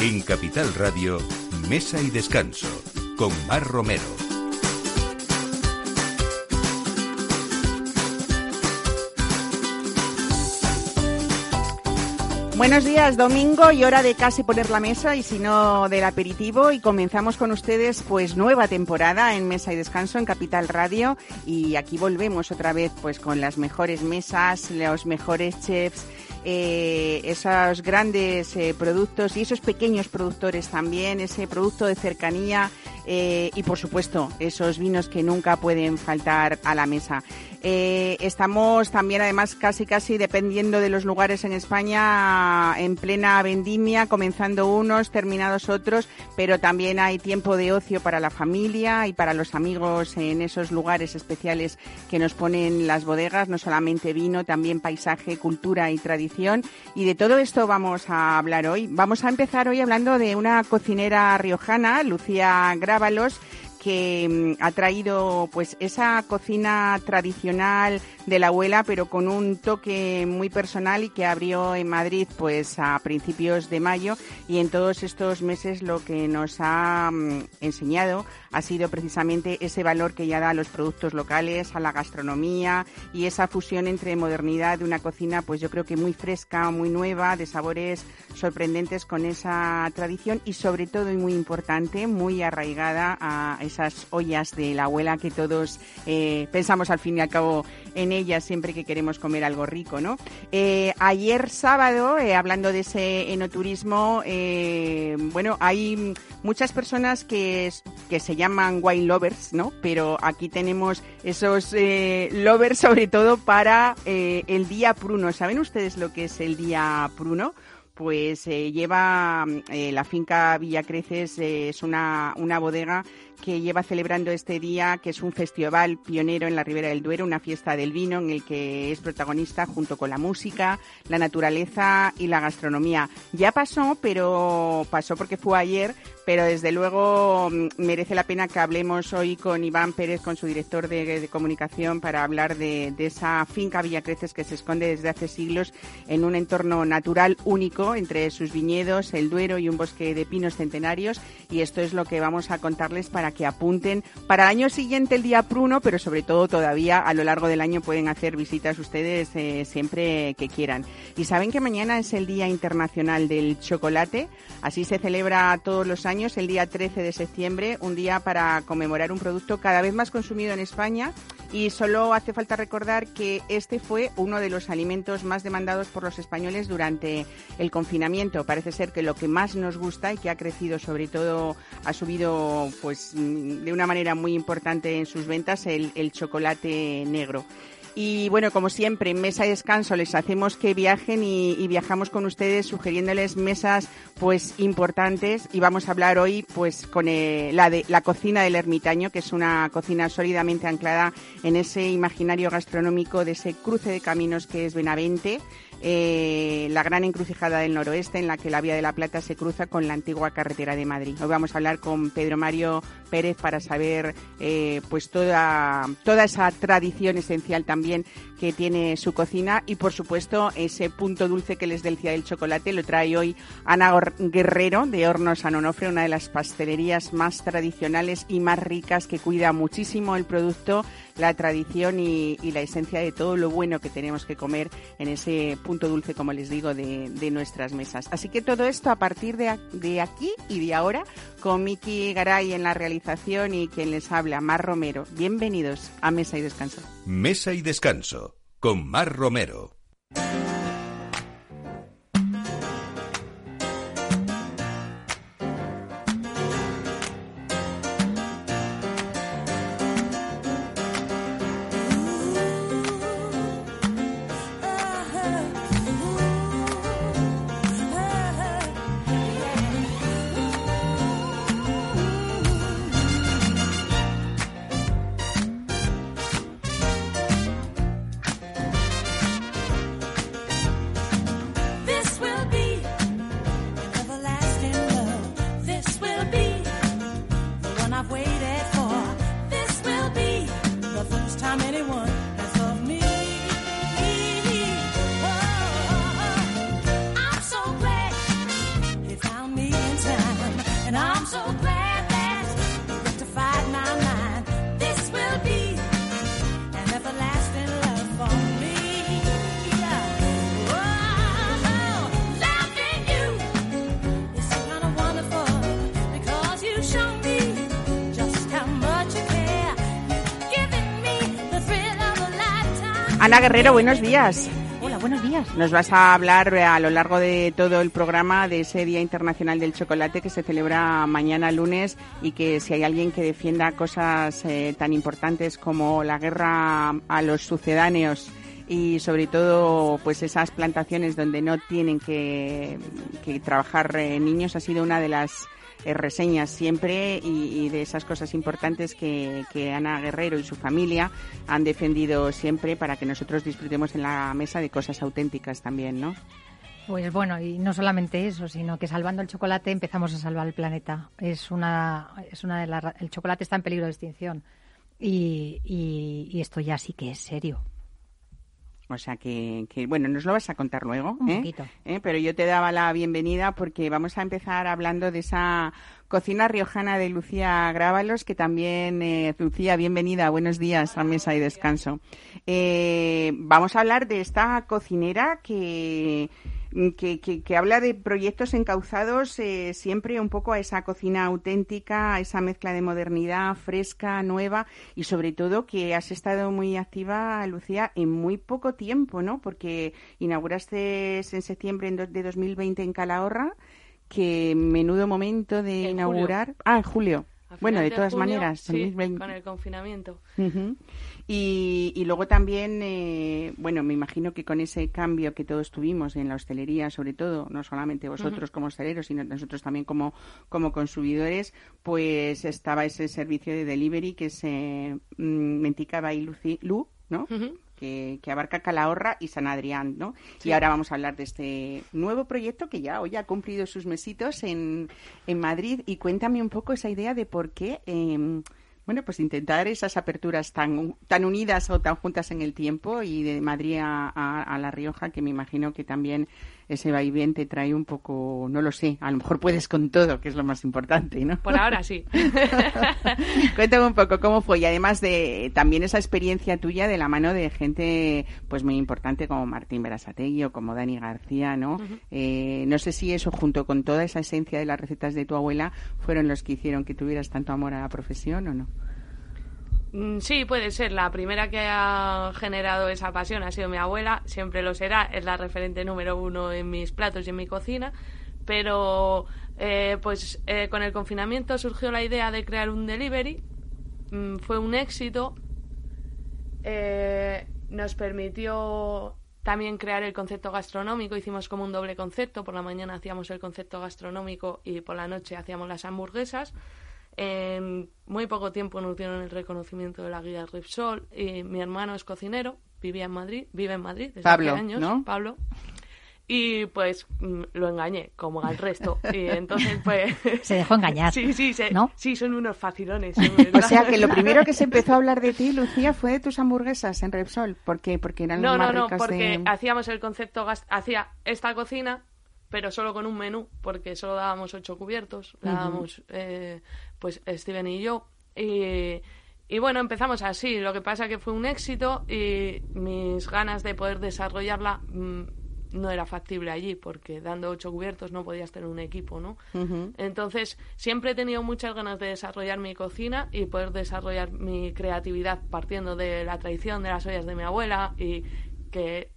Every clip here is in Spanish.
En Capital Radio, Mesa y Descanso, con Mar Romero. Buenos días, domingo y hora de casi poner la mesa y si no del aperitivo y comenzamos con ustedes pues nueva temporada en Mesa y Descanso en Capital Radio y aquí volvemos otra vez pues con las mejores mesas, los mejores chefs, eh, esos grandes eh, productos y esos pequeños productores también, ese producto de cercanía eh, y por supuesto esos vinos que nunca pueden faltar a la mesa. Eh, estamos también, además, casi casi dependiendo de los lugares en España, en plena vendimia, comenzando unos, terminados otros, pero también hay tiempo de ocio para la familia y para los amigos en esos lugares especiales que nos ponen las bodegas, no solamente vino, también paisaje, cultura y tradición. Y de todo esto vamos a hablar hoy. Vamos a empezar hoy hablando de una cocinera riojana, Lucía Grábalos, que mm, ha traído pues esa cocina tradicional de la abuela, pero con un toque muy personal y que abrió en Madrid pues a principios de mayo. Y en todos estos meses lo que nos ha mm, enseñado ha sido precisamente ese valor que ya da a los productos locales, a la gastronomía y esa fusión entre modernidad de una cocina pues yo creo que muy fresca, muy nueva, de sabores sorprendentes con esa tradición y sobre todo y muy importante, muy arraigada a esas ollas de la abuela que todos eh, pensamos al fin y al cabo en ellas siempre que queremos comer algo rico, ¿no? Eh, ayer sábado, eh, hablando de ese enoturismo, bueno, hay muchas personas que, que se llaman wine lovers, ¿no? Pero aquí tenemos esos lovers sobre todo para el día pruno. ¿Saben ustedes lo que es el día pruno? pues lleva la finca Villa Creces, es una, una bodega que lleva celebrando este día, que es un festival pionero en la Ribera del Duero, una fiesta del vino en el que es protagonista junto con la música, la naturaleza y la gastronomía. Ya pasó, pero pasó porque fue ayer, pero desde luego mm, merece la pena que hablemos hoy con Iván Pérez, con su director de, comunicación, para hablar de, esa finca Villacreces que se esconde desde hace siglos en un entorno natural único entre sus viñedos, el Duero y un bosque de pinos centenarios. Y esto es lo que vamos a contarles para que apunten para el año siguiente el día pruno, pero sobre todo todavía a lo largo del año pueden hacer visitas ustedes eh, siempre que quieran. Y saben que mañana es el Día Internacional del Chocolate, así se celebra todos los años el día 13 de septiembre, un día para conmemorar un producto cada vez más consumido en España y solo hace falta recordar que este fue uno de los alimentos más demandados por los españoles durante el confinamiento. Parece ser que lo que más nos gusta y que ha crecido sobre todo, ha subido pues de una manera muy importante en sus ventas el, el chocolate negro. Y bueno, como siempre, en Mesa Descanso les hacemos que viajen y, viajamos con ustedes sugiriéndoles mesas pues importantes y vamos a hablar hoy pues con eh, la cocina del ermitaño, que es una cocina sólidamente anclada en ese imaginario gastronómico de ese cruce de caminos que es Benavente eh, la gran encrucijada del noroeste en la que la Vía de la Plata se cruza con la antigua carretera de Madrid. Hoy vamos a hablar con Pedro Mario Pérez para saber eh, pues toda, toda esa tradición esencial también que tiene su cocina y por supuesto ese punto dulce que les decía del chocolate lo trae hoy Ana Guerrero de Hornos San Onofre, una de las pastelerías más tradicionales y más ricas que cuida muchísimo el producto la tradición y, la esencia de todo lo bueno que tenemos que comer en ese punto dulce, como les digo, de, nuestras mesas. Así que todo esto a partir de, de aquí y de ahora con Miki Garay en la realización y quien les habla, Mar Romero. Bienvenidos a Mesa y Descanso. Mesa y Descanso con Mar Romero. Guerrero, buenos días. Hola, buenos días. Nos vas a hablar a lo largo de todo el programa de ese Día Internacional del Chocolate que se celebra mañana lunes y que si hay alguien que defienda cosas eh, tan importantes como la guerra a los sucedáneos y sobre todo pues esas plantaciones donde no tienen que, trabajar eh, niños ha sido una de las eh, reseñas siempre y, de esas cosas importantes que, Ana Guerrero y su familia han defendido siempre para que nosotros disfrutemos en la mesa de cosas auténticas también, ¿no? Pues bueno, y no solamente eso, sino que salvando el chocolate empezamos a salvar el planeta. Es una, es una de el chocolate está en peligro de extinción y, y esto ya sí que es serio. O sea que, bueno, nos lo vas a contar luego. Un ¿eh? poquito. ¿Eh? Pero yo te daba la bienvenida porque vamos a empezar hablando de esa cocina riojana de Lucía Grábalos, que también, eh, Lucía, bienvenida, buenos días a Mesa y Descanso. vamos a hablar de esta cocinera que Mm, que, que, habla de proyectos encauzados eh, siempre un poco a esa cocina auténtica, a esa mezcla de modernidad fresca, nueva y sobre todo que has estado muy activa, Lucía, en muy poco tiempo, ¿no? Porque inauguraste en septiembre de 2020 en Calahorra, que menudo momento de inaugurar. Ah, en julio. Bueno, de, todas maneras, sí, con el confinamiento. Y, luego también, eh, bueno, me imagino que con ese cambio que todos tuvimos en la hostelería, sobre todo, no solamente vosotros como hosteleros, sino nosotros también como, como consumidores, pues estaba ese servicio de delivery que se mm, Mentica y Lu, ¿no? Que, que, abarca Calahorra y San Adrián, ¿no? Y ahora vamos a hablar de este nuevo proyecto que ya hoy ha cumplido sus mesitos en, en Madrid. Y cuéntame un poco esa idea de por qué eh, bueno, pues intentar esas aperturas tan, tan unidas o tan juntas en el tiempo y de Madrid a, La Rioja, que me imagino que también ese vaivén te trae un poco, no lo sé, a lo mejor puedes con todo, que es lo más importante, ¿no? Por ahora sí. Cuéntame un poco cómo fue y además de también esa experiencia tuya de la mano de gente pues muy importante como Martín Berasategui o como Dani García, ¿no? Eh, no sé si eso junto con toda esa esencia de las recetas de tu abuela fueron los que hicieron que tuvieras tanto amor a la profesión o no. Mm, sí, puede ser. La primera que ha generado esa pasión ha sido mi abuela, siempre lo será, es la referente número uno en mis platos y en mi cocina, pero eh, pues eh, con el confinamiento surgió la idea de crear un delivery, mm, fue un éxito, eh, nos permitió también crear el concepto gastronómico, hicimos como un doble concepto, por la mañana hacíamos el concepto gastronómico y por la noche hacíamos las hamburguesas. En muy poco tiempo nos dieron el reconocimiento de la guía Ripsol. Y mi hermano es cocinero, vivía en Madrid, vive en Madrid desde Pablo, hace años, ¿no? Pablo. Y pues mm, lo engañé, como al resto. Y entonces, pues. Se dejó engañar. Sí, sí, ¿no? sí, son unos facilones. o sea, que lo primero que se empezó a hablar de ti, Lucía, fue de tus hamburguesas en Repsol. ¿Por qué? Porque eran no, más no, no, porque hacíamos el concepto. Hacía esta cocina pero solo con un menú, porque solo dábamos ocho cubiertos, dábamos eh, pues Steven y yo. Y, y, bueno, empezamos así. Lo que pasa que fue un éxito y mis ganas de poder desarrollarla mm, no era factible allí, porque dando ocho cubiertos no podías tener un equipo, ¿no? Entonces, siempre he tenido muchas ganas de desarrollar mi cocina y poder desarrollar mi creatividad partiendo de la tradición de las ollas de mi abuela y que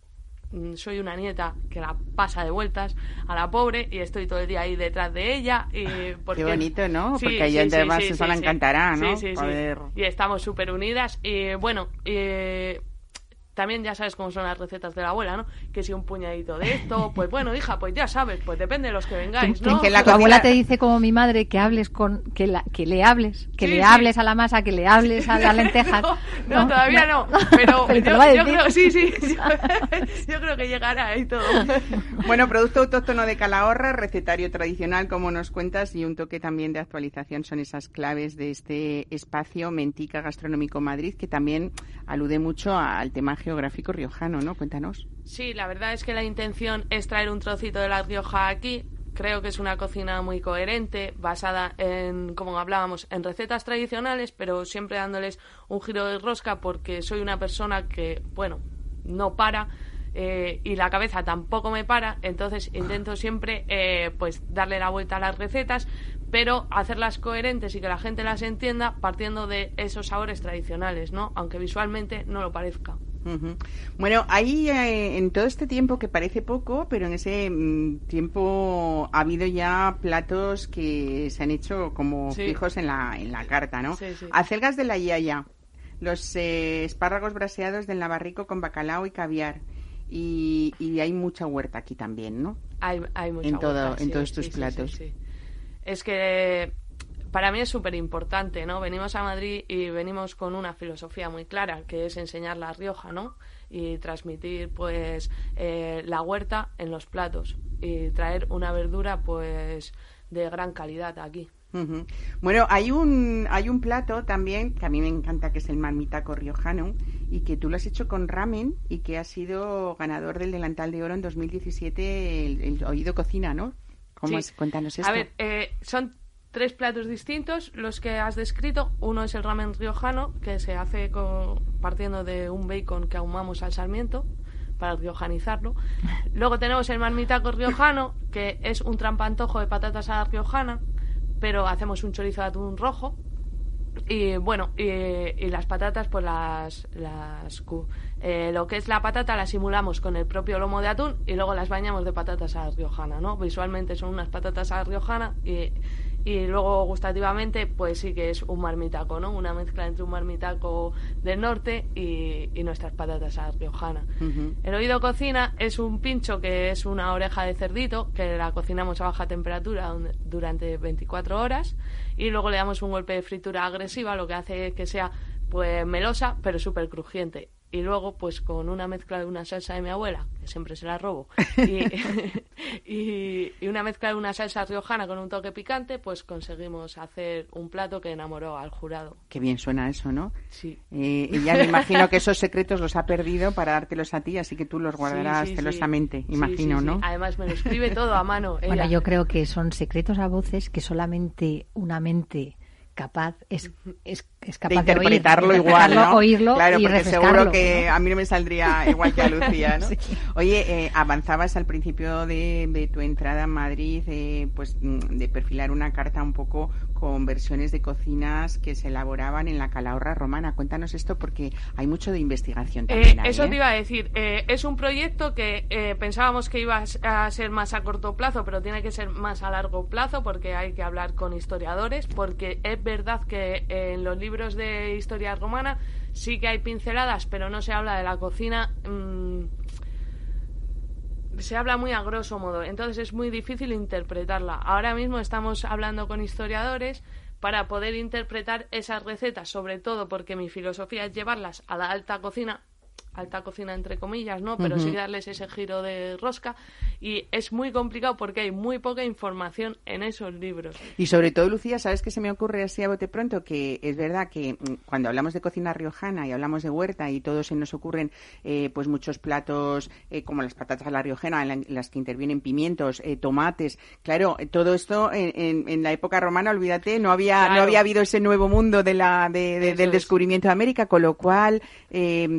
soy una nieta que la pasa de vueltas a la pobre y estoy todo el día ahí detrás de ella. Y Qué bonito, ¿no? porque ella además eso la encantará, ¿no? Y estamos súper unidas. Y bueno, también ya sabes cómo son las recetas de la abuela, ¿no? Que si un puñadito de esto, pues bueno, hija, pues ya sabes, pues depende de los que vengáis, ¿no? Que la abuela te dice como mi madre que hables con que la, que le hables, que le hables a la masa, que le hables a las lentejas. no, todavía no, pero, yo, creo, sí, sí, yo, creo que llegará ahí todo. bueno, producto autóctono de Calahorra, recetario tradicional, como nos cuentas, y un toque también de actualización son esas claves de este espacio Mentica Gastronómico Madrid, que también alude mucho al tema geográfico riojano, ¿no? Cuéntanos. Sí, la verdad es que la intención es traer un trocito de la Rioja aquí. Creo que es una cocina muy coherente, basada en, como hablábamos, en recetas tradicionales, pero siempre dándoles un giro de rosca porque soy una persona que, bueno, no para. Eh, y la cabeza tampoco me para, entonces intento siempre eh, pues darle la vuelta a las recetas, pero hacerlas coherentes y que la gente las entienda partiendo de esos sabores tradicionales, ¿no? Aunque visualmente no lo parezca. Bueno, ahí eh, en todo este tiempo que parece poco, pero en ese mm, tiempo ha habido ya platos que se han hecho como fijos en la, en la carta, ¿no? Acelgas de la Yaya, los eh, espárragos braseados del Navarrico con bacalao y caviar. Y, hay mucha huerta aquí también, ¿no? Hay, hay mucha en todo, En todos tus platos. Es que para mí es súper importante, ¿no? Venimos a Madrid y venimos con una filosofía muy clara, que es enseñar la Rioja, ¿no? Y transmitir, pues, eh, la huerta en los platos y traer una verdura, pues, de gran calidad aquí. Bueno, hay un, hay un plato también que a mí me encanta, que es el marmitaco riojano, y que tú lo has hecho con ramen y que ha sido ganador del delantal de oro en 2017, el, Oído Cocina, ¿no? ¿Cómo es? Cuéntanos esto. A ver, eh, son tres platos distintos los que has descrito. Uno es el ramen riojano, que se hace partiendo de un bacon que ahumamos al sarmiento para riojanizarlo. Luego tenemos el marmitaco riojano, que es un trampantojo de patatas a la riojana, pero hacemos un chorizo de atún rojo. Y bueno, y, las patatas, pues las. las eh, lo que es la patata la simulamos con el propio lomo de atún y luego las bañamos de patatas a la riojana, ¿no? Visualmente son unas patatas a la riojana y y luego gustativamente pues sí que es un marmitaco, ¿no? Una mezcla entre un marmitaco del norte y, nuestras patatas a riojana. El oído cocina es un pincho que es una oreja de cerdito que la cocinamos a baja temperatura durante 24 horas y luego le damos un golpe de fritura agresiva, lo que hace que sea pues melosa pero súper crujiente y luego pues con una mezcla de una salsa de mi abuela, que siempre se la robo, y, una mezcla de una salsa riojana con un toque picante, pues conseguimos hacer un plato que enamoró al jurado. Qué bien suena eso, ¿no? Sí. Eh, y ya me imagino que esos secretos los ha perdido para dártelos a ti, así que tú los guardarás celosamente, imagino, ¿no? Además me lo escribe todo a mano. Bueno, yo creo que son secretos a voces que solamente una mente capaz es, es, capaz de interpretarlo igual, ¿no? oírlo claro, y porque seguro que a mí no me saldría igual que a Lucía, ¿no? Oye, eh, avanzabas al principio de, de, tu entrada a Madrid, eh, pues mm, de perfilar una carta un poco con versiones de cocinas que se elaboraban en la Calahorra romana. Cuéntanos esto porque hay mucho de investigación eh, también. eso te iba a decir. es un proyecto que pensábamos que iba a ser más a corto plazo, pero tiene que ser más a largo plazo porque hay que hablar con historiadores, porque es verdad que en los libros de historia romana sí que hay pinceladas, pero no se habla de la cocina. Mm, se habla muy a grosso modo, entonces es muy difícil interpretarla. Ahora mismo estamos hablando con historiadores para poder interpretar esas recetas, sobre todo porque mi filosofía es llevarlas a la alta cocina alta cocina entre comillas, ¿no? Pero sí darles ese giro de rosca y es muy complicado porque hay muy poca información en esos libros. Y sobre todo, Lucía, ¿sabes qué se me ocurre así a bote pronto? Que es verdad que mm, cuando hablamos de cocina riojana y hablamos de huerta y todos se nos ocurren eh, pues muchos platos eh, como las patatas a la riojana en, las que intervienen pimientos, eh, tomates, claro, todo esto en, en, la época romana, olvídate, no había no había habido ese nuevo mundo de la de, del descubrimiento de América, con lo cual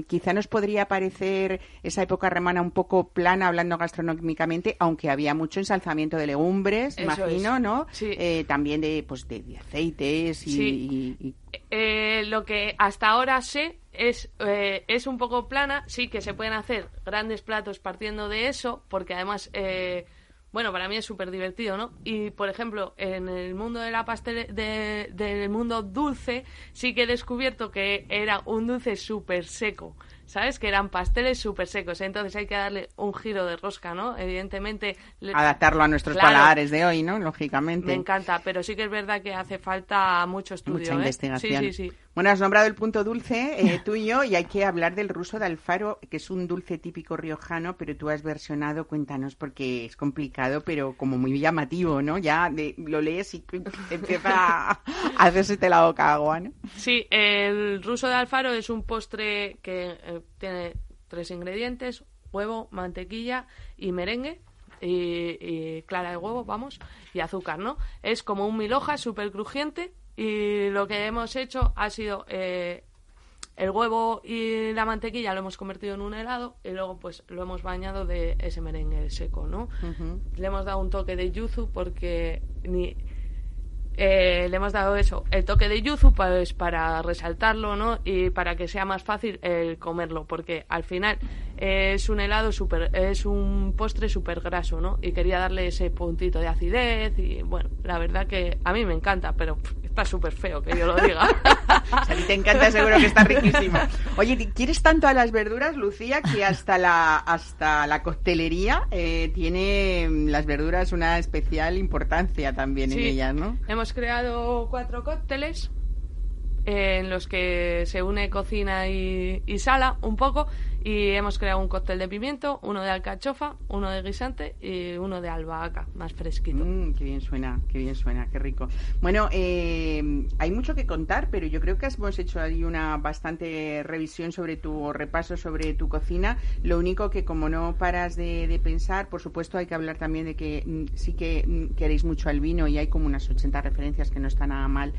quizá nos podría parecer esa época romana un poco plana hablando gastronómicamente, aunque había mucho ensalzamiento de legumbres, imagino, ¿no? Eh, también de, pues, de, aceites y... Eh, lo que hasta ahora sé es, eh, es un poco plana, sí que se pueden hacer grandes platos partiendo de eso, porque además... bueno, para mí es súper divertido, ¿no? Y, por ejemplo, en el mundo de la pastel, de, del mundo dulce, sí que he descubierto que era un dulce súper seco. ¿sabes? Que eran pasteles súper secos. Entonces hay que darle un giro de rosca, ¿no? Evidentemente. Adaptarlo a nuestros paladares de hoy, ¿no? Lógicamente. Me encanta, pero sí que es verdad que hace falta mucho estudio. Mucha ¿eh? investigación. Sí, sí, sí. Bueno, has nombrado el punto dulce, eh, tú y hay que hablar del ruso de Alfaro, que es un dulce típico riojano, pero tú has versionado, cuéntanos, porque es complicado, pero como muy llamativo, ¿no? Ya lo lees y empieza a hacerse la boca agua, ¿no? Sí, el ruso de Alfaro es un postre que eh, tiene tres ingredientes, huevo, mantequilla y merengue. Y, clara de huevo, vamos, y azúcar, ¿no? Es como un mil hojas súper crujiente y lo que hemos hecho ha sido eh, el huevo y la mantequilla lo hemos convertido en un helado y luego pues lo hemos bañado de ese merengue seco, ¿no? Le hemos dado un toque de yuzu porque ni eh, le hemos dado eso, el toque de yuzu pues, para resaltarlo, ¿no? Y para que sea más fácil el comerlo, porque al final es un helado super, es un postre súper graso, ¿no? Y quería darle ese puntito de acidez y bueno, la verdad que a mí me encanta, pero está súper feo que yo lo diga. a ti te encanta, seguro que está riquísimo. Oye, ¿quieres tanto a las verduras, Lucía, que hasta la, hasta la coctelería eh, tiene las verduras una especial importancia también en ellas, ¿no? Hemos creado cuatro cócteles en los que se une cocina y, sala un poco y hemos creado un cóctel de pimiento, uno de alcachofa, uno de guisante y uno de albahaca, más fresquito. Mm, qué bien suena, qué bien suena, qué rico. Bueno, eh, hay mucho que contar, pero yo creo que hemos hecho ahí una bastante revisión sobre tu repaso sobre tu cocina. Lo único que como no paras de, de pensar, por supuesto hay que hablar también de que mm, sí que mm, queréis mucho al vino y hay como unas 80 referencias que no están nada mal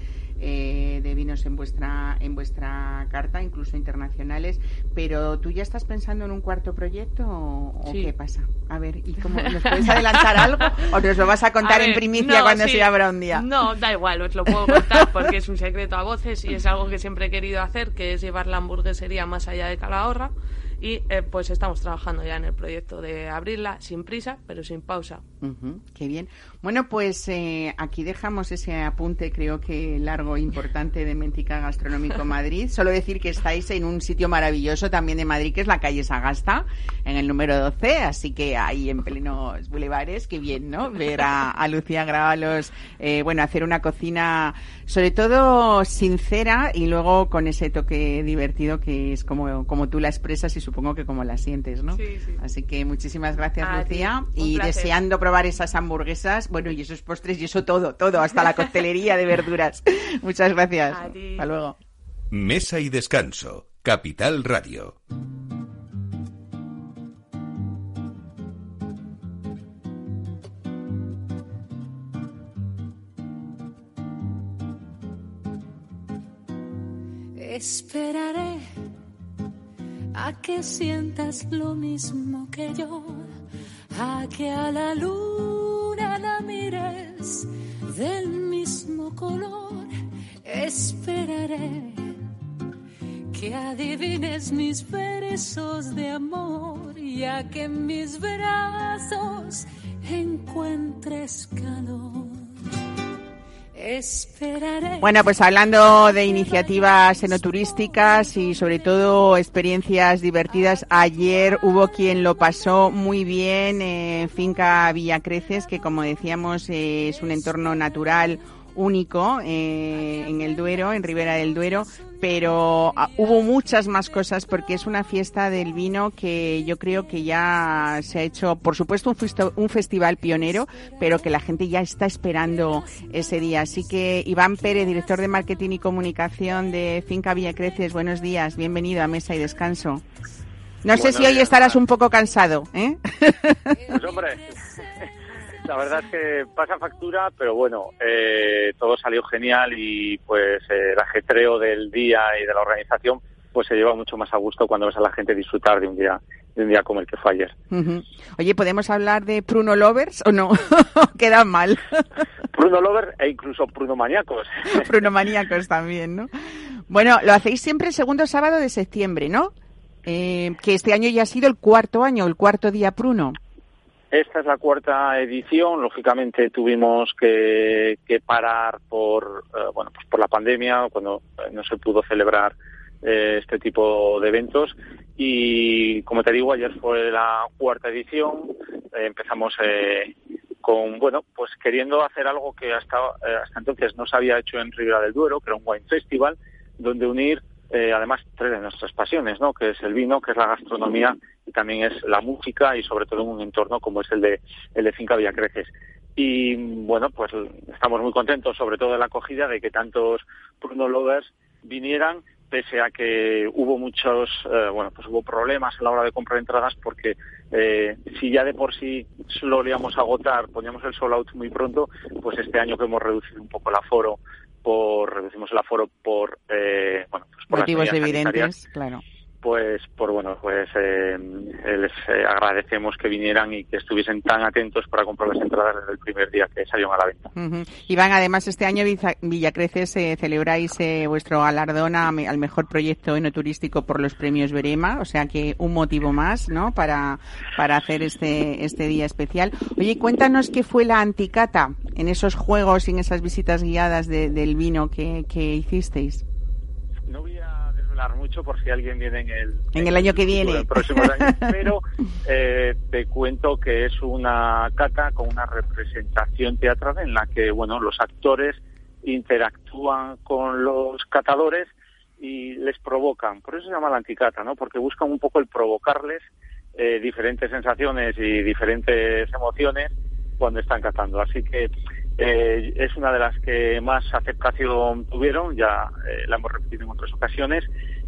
eh, de vinos en vuestra en vuestra carta, incluso internacionales. Pero tú ya estás pensando en un cuarto proyecto o, qué pasa? A ver, ¿y cómo nos puedes adelantar algo o nos lo vas a contar en primicia cuando se abra un día? No, da igual, os lo puedo contar porque es un secreto a voces y es algo que siempre he querido hacer, que es llevar la hamburguesería más allá de Calahorra y eh, pues estamos trabajando ya en el proyecto de abrirla sin prisa, pero sin pausa. Qué bien. Bueno, pues eh, aquí dejamos ese apunte, creo que largo e importante de Mentica Gastronómico Madrid. Solo decir que estáis en un sitio maravilloso también de Madrid, que es la calle Sagasta, en el número 12, así que ahí en plenos bulevares, qué bien, ¿no? Ver a, Lucía Gravalos, eh, bueno, hacer una cocina sobre todo sincera y luego con ese toque divertido que es como, como tú la expresas y su supongo que como la sientes, ¿no? Sí, sí. Así que muchísimas gracias, Lucía. Y deseando probar esas hamburguesas, bueno, y esos postres y eso todo, todo, hasta la coctelería de verduras. Muchas gracias. Hasta luego. Mesa y descanso. Capital Radio. Esperaré a que sientas lo mismo que yo, a que a la luna la mires del mismo color. Esperaré que adivines mis versos de amor y a que en mis brazos encuentres calor. Bueno, pues hablando de iniciativas enoturísticas y sobre todo experiencias divertidas, ayer hubo quien lo pasó muy bien en Finca Villacreces, que como decíamos es un entorno natural único eh, en el Duero, en Ribera del Duero, pero ah, hubo muchas más cosas porque es una fiesta del vino que yo creo que ya se ha hecho, por supuesto, un, un festival pionero, pero que la gente ya está esperando ese día. Así que Iván Pérez, director de Marketing y Comunicación de Finca Villa Creces, buenos días, bienvenido a Mesa y Descanso. No sé si hoy estarás un poco cansado, ¿eh? Pues hombre, la verdad es que pasa factura, pero bueno, eh, todo salió genial y pues el ajetreo del día y de la organización pues se lleva mucho más a gusto cuando ves a la gente disfrutar de un día de un día como el que fue ayer. Oye, ¿podemos hablar de Pruno Lovers o no? Queda mal. Pruno Lovers e incluso Pruno Maníacos. Pruno Maníacos también, ¿no? Bueno, lo hacéis siempre el segundo sábado de septiembre, ¿no? Eh, que este año ya ha sido el cuarto año, el cuarto día Pruno. Esta es la cuarta edición. Lógicamente tuvimos que, parar por eh, bueno pues por la pandemia cuando eh, no se pudo celebrar eh, este tipo de eventos y como te digo ayer fue la cuarta edición. empezamos con bueno pues queriendo hacer algo que hasta hasta entonces no se había hecho en Ribera del Duero, que era un wine festival donde unir eh, además tres de nuestras pasiones, ¿no? Que es el vino, que es la gastronomía y también es la música y sobre todo en un entorno como es el de el de Finca Villacreces. Y bueno, pues estamos muy contentos, sobre todo de la acogida, de que tantos Bruno Lovers vinieran, pese a que hubo muchos, eh, bueno, pues hubo problemas a la hora de comprar entradas porque eh, si ya de por sí lo íbamos a agotar, poníamos el sold out muy pronto, pues este año que hemos reducido un poco el aforo por reducimos el aforo por eh, bueno pues por motivos evidentes claro pues por bueno pues eh, les eh, agradecemos que vinieran y que estuviesen tan atentos para comprar las entradas desde el primer día que salieron a la venta. Iván, además este año Villacreces eh, celebráis vuestro galardón al mejor proyecto enoturístico por los premios Verema, o sea que un motivo más, ¿no? Para para hacer este este día especial. Oye, cuéntanos qué fue la anticata en esos juegos y en esas visitas guiadas del vino que, que hicisteis mucho por si alguien viene en el, en el año que viene. pero eh, te cuento que es una cata con una representación teatral en la que bueno los actores interactúan con los catadores y les provocan. Por eso se llama la anticata, ¿no? Porque buscan un poco el provocarles eh, diferentes sensaciones y diferentes emociones cuando están catando. Así que eh, es una de las que más aceptación tuvieron, ya eh, la hemos repetido en otras ocasiones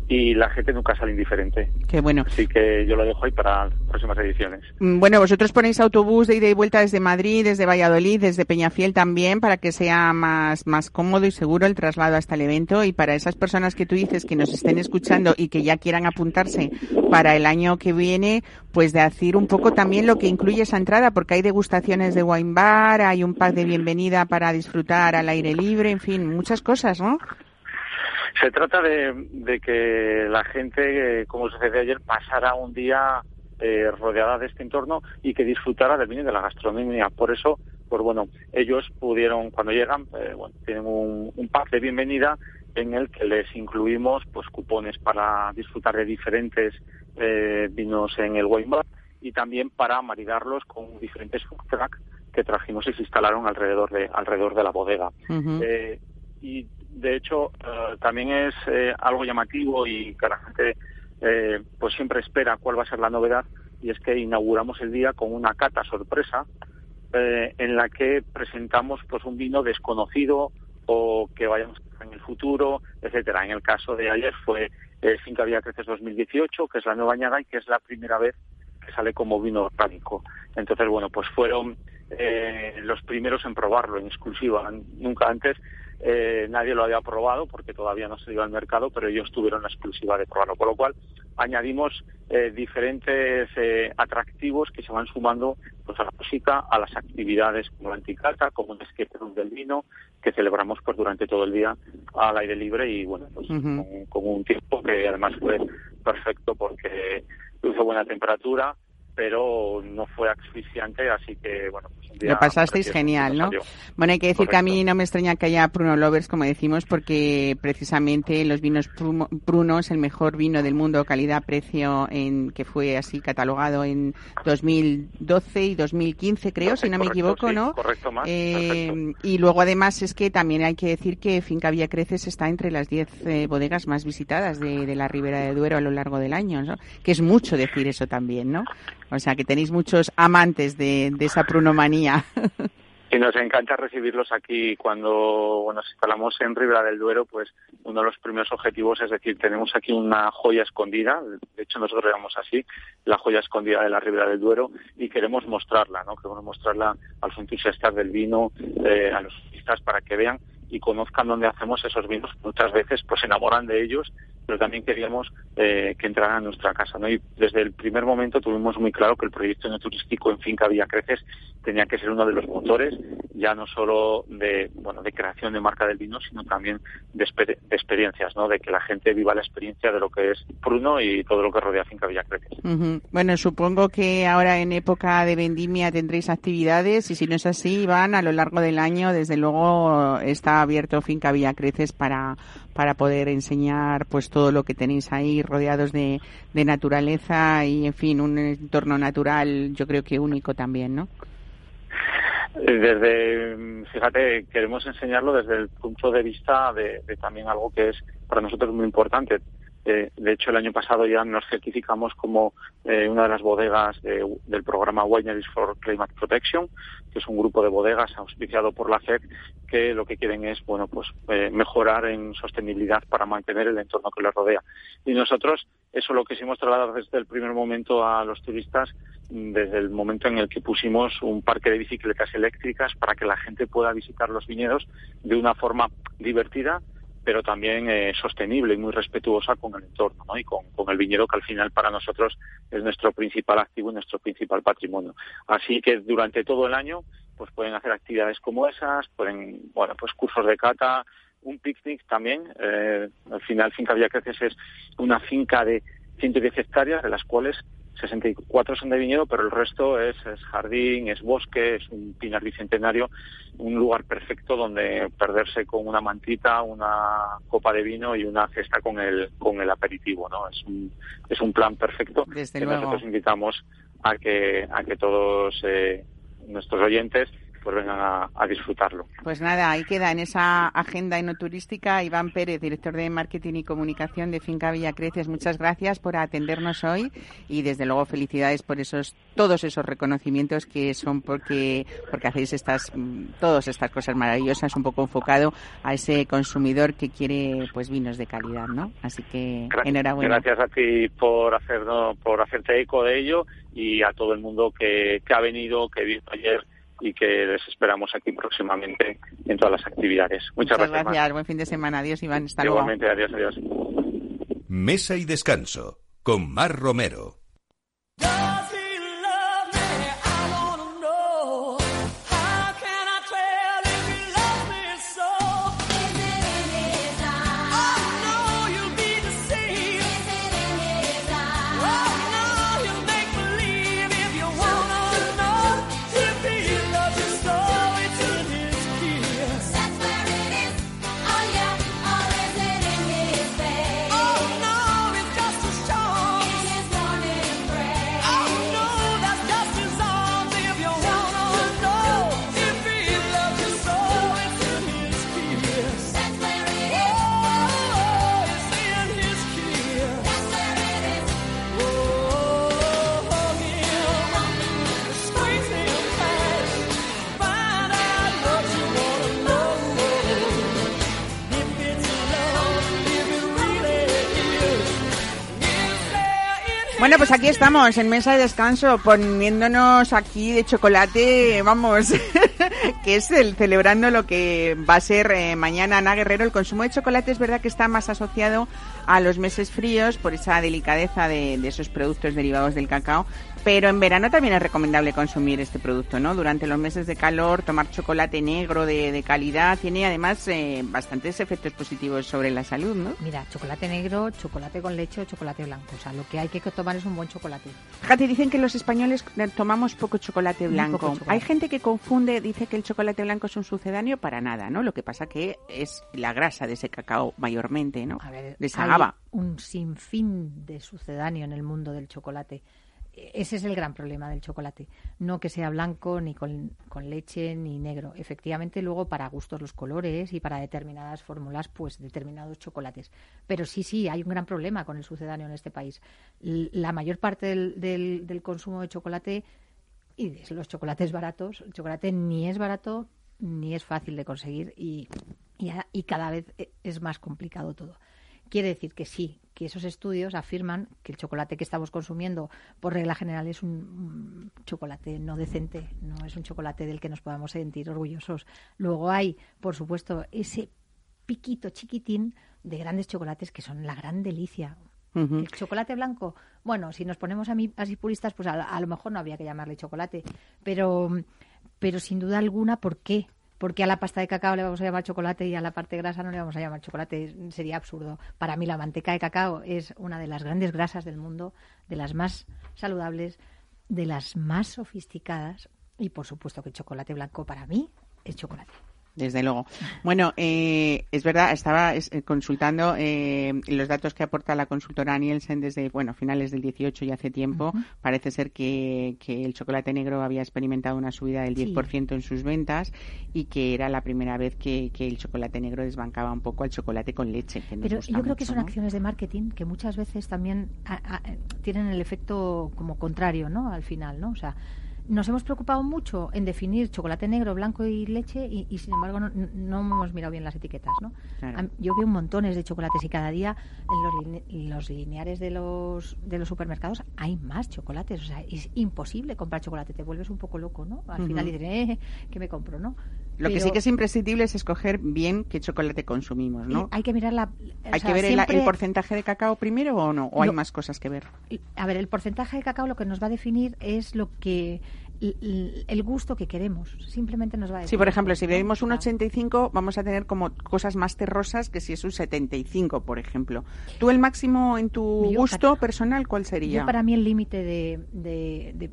y la gente nunca sale indiferente. Qué bueno. Así que yo lo dejo ahí para próximas ediciones. Mm, bueno, vosotros ponéis autobús de ida y vuelta desde Madrid, desde Valladolid, desde Peñafiel también, para que sea más, más cómodo y seguro el traslado hasta el evento. Y para esas personas que tú dices que nos estén escuchando y que ya quieran apuntarse para el año que viene, pues de decir un poco también lo que incluye esa entrada, porque hay degustaciones de wine bar, hay un pack de bienvenida para disfrutar al aire libre, en fin, muchas cosas, ¿no? Se trata de, que la gente, eh, como sucedió ayer, pasara un día eh, rodeada de este entorno y que disfrutara del vino y de la gastronomía. Por eso, pues bueno, ellos pudieron, cuando llegan, eh, bueno, tienen un, un, pack de bienvenida en el que les incluimos pues cupones para disfrutar de diferentes vinos en el wine bar y también para maridarlos con diferentes food truck que trajimos y se instalaron alrededor de alrededor de la bodega. y de hecho, eh, también es eh, algo llamativo y que la gente eh, pues siempre espera cuál va a ser la novedad y es que inauguramos el día con una cata sorpresa en la que presentamos pues un vino desconocido o que vayamos en el futuro, etcétera. En el caso de ayer fue Finca Vía Creces 2018, que es la nueva añada y que es la primera vez que sale como vino orgánico. Entonces, bueno, pues fueron los primeros en probarlo en exclusiva. Nunca antes eh, nadie lo había probado porque todavía no se iba al mercado, pero ellos tuvieron la exclusiva de probarlo. Con lo cual, añadimos eh, diferentes eh, atractivos que se van sumando pues, a la música, a las actividades como la anticata, como un escape del vino, que celebramos pues, durante todo el día al aire libre y bueno, pues, con, un tiempo que además fue perfecto porque hizo buena temperatura pero no fue asfixiante, así que bueno, pues lo pasasteis genial, ¿no? Bueno, hay que decir que a mí no me extraña que haya Pruno Lovers, como decimos, porque precisamente los vinos Pruno es el mejor vino del mundo, calidad-precio, en que fue así catalogado en 2012 y 2015, creo, si no me equivoco, ¿no? Correcto, más. Eh, y luego además es que también hay que decir que Finca Vía Creces está entre las 10 eh, bodegas más visitadas de, de la Ribera de Duero a lo largo del año, ¿no? Que es mucho decir eso también, ¿no? O sea, que tenéis muchos amantes de, esa prunomanía. Y nos encanta recibirlos aquí cuando nos instalamos en Ribera del Duero, pues uno de los primeros objetivos es decir, tenemos aquí una joya escondida, de hecho nosotros llamamos así, la joya escondida de la Ribera del Duero, y queremos mostrarla, ¿no? Queremos mostrarla a los entusiastas del vino, eh, a los turistas, para que vean y conozcan dónde hacemos esos vinos. Muchas veces pues se enamoran de ellos pero también queríamos eh, que entraran a nuestra casa. ¿no? Y desde el primer momento tuvimos muy claro que el proyecto no turístico en Finca Villa Creces tenía que ser uno de los motores, ya no solo de, bueno, de creación de marca del vino, sino también de, experiencias, ¿no? de que la gente viva la experiencia de lo que es Pruno y todo lo que rodea Finca Villa Creces. Bueno, supongo que ahora en época de vendimia tendréis actividades y si no es así, van a lo largo del año, desde luego está abierto Finca Villa Creces para, para poder enseñar pues todo lo que tenéis ahí rodeados de, de naturaleza y, en fin, un entorno natural yo creo que único también, ¿no? Desde, fíjate, queremos enseñarlo desde el punto de vista de, también algo que es para nosotros muy importante. Eh, de hecho, el año pasado ya nos certificamos como eh, una de las bodegas del programa Wineries for Climate Protection, que es un grupo de bodegas auspiciado por la FED que lo que quieren es bueno pues eh, mejorar en sostenibilidad para mantener el entorno que les rodea. Y nosotros eso lo quisimos trasladar desde el primer momento a los turistas desde el momento en el que pusimos un parque de bicicletas eléctricas para que la gente pueda visitar los viñedos de una forma divertida pero también eh, sostenible y muy respetuosa con el entorno ¿no? y con, el viñedo que al final para nosotros es nuestro principal activo y nuestro principal patrimonio. Así que durante todo el año pues pueden hacer actividades como esas, pueden, bueno, pues cursos de cata, un picnic también. Eh, al final Finca Creces es una finca de 110 hectáreas, de las cuales 64 son de viñedo, pero el resto es, jardín, es bosque, es un pinar bicentenario, un lugar perfecto donde perderse con una mantita, una copa de vino y una cesta con el con el aperitivo, ¿no? Es un es un plan perfecto Desde nosotros invitamos a que a que todos eh, nuestros oyentes pues vengan a, disfrutarlo. Pues nada, ahí queda en esa agenda enoturística Iván Pérez, director de Marketing y Comunicación de Finca Villa Creces. Muchas gracias por atendernos hoy y desde luego felicidades por esos todos esos reconocimientos que son porque porque hacéis estas todas estas cosas maravillosas un poco enfocado a ese consumidor que quiere pues vinos de calidad, ¿no? Así que enhorabuena. Gracias a ti por hacernos por hacerte eco de ello y a todo el mundo que, que ha venido, que vino ayer y que les esperamos aquí próximamente en todas las actividades. Muchas, Muchas gracias. Buen fin de semana. Adiós, Iván. Hasta Igualmente, adiós, adiós. Mesa y descanso con Mar Romero. Bueno, pues aquí estamos en mesa de descanso poniéndonos aquí de chocolate, vamos, que es el celebrando lo que va a ser eh, mañana Ana Guerrero. El consumo de chocolate es verdad que está más asociado a los meses fríos por esa delicadeza de, de esos productos derivados del cacao, pero en verano también es recomendable consumir este producto, ¿no? Durante los meses de calor, tomar chocolate negro de, calidad tiene además eh, bastantes efectos positivos sobre la salud, ¿no? Mira, chocolate negro, chocolate con leche o chocolate blanco. O sea, lo que hay que tomar es un buen chocolate. Fíjate, dicen que los españoles tomamos poco chocolate blanco. Hay gente que confunde, dice que el chocolate blanco es un sucedáneo para nada, ¿no? Lo que pasa que es la grasa de ese cacao mayormente, ¿no? A ver, de esa hay un sinfín de sucedáneo en el mundo del chocolate ese es el gran problema del chocolate. No que sea blanco, ni con, leche, ni negro. Efectivamente, luego para gustos los colores y para determinadas fórmulas, pues determinados chocolates. Pero sí, sí, hay un gran problema con el sucedáneo en este país. La mayor parte del, del, consumo de chocolate y de los chocolates baratos, el chocolate ni es barato ni es fácil de conseguir y, y cada vez e, es más complicado todo. Quiere decir que sí, que esos estudios afirman que el chocolate que estamos consumiendo, por regla general, es un, chocolate no decente, no es un chocolate del que nos podamos sentir orgullosos. Luego hay, por supuesto, ese piquito chiquitín de grandes chocolates que son la gran delicia. El chocolate blanco, bueno, si nos ponemos a mí, así puristas, pues a, a, lo mejor no había que llamarle chocolate, pero, pero sin duda alguna, ¿por qué? Porque a la pasta de cacao le vamos a llamar chocolate y a la parte grasa no le vamos a llamar chocolate. Sería absurdo. Para mí la manteca de cacao es una de las grandes grasas del mundo, de las más saludables, de las más sofisticadas y por supuesto que el chocolate blanco para mí es chocolate. Desde luego. Bueno, eh, es verdad, estaba eh, consultando eh, los datos que aporta la consultora Nielsen desde, bueno, finales del 18 y hace tiempo. Parece ser que, el chocolate negro había experimentado una subida del 10% en sus ventas y que era la primera vez que, el chocolate negro desbancaba un poco al chocolate con leche. Pero yo creo que son acciones de marketing que muchas veces también tienen el efecto como contrario, ¿no? Al final, ¿no? O sea, nos hemos preocupado mucho en definir chocolate negro, blanco y leche y, sin embargo no, no, hemos mirado bien las etiquetas, ¿no? Yo veo montones de chocolates y cada día en los, lineares de los, de los supermercados hay más chocolates. O sea, es imposible comprar chocolate, te vuelves un poco loco, ¿no? Al final diré, eh, ¿qué me compro, no? Lo que sí que es imprescindible es escoger bien qué chocolate consumimos, ¿no? Hay que mirar la... ¿Hay que ver el, porcentaje de cacao primero o no? ¿O hay más cosas que ver? A ver, el porcentaje de cacao lo que nos va a definir es lo que el gusto que queremos. Simplemente nos va a decir. Sí, por ejemplo, si bebemos un 85, vamos a tener como cosas más terrosas que si es un 75, por ejemplo. ¿Tú el máximo en tu gusto personal cuál sería? Yo para mí el límite de,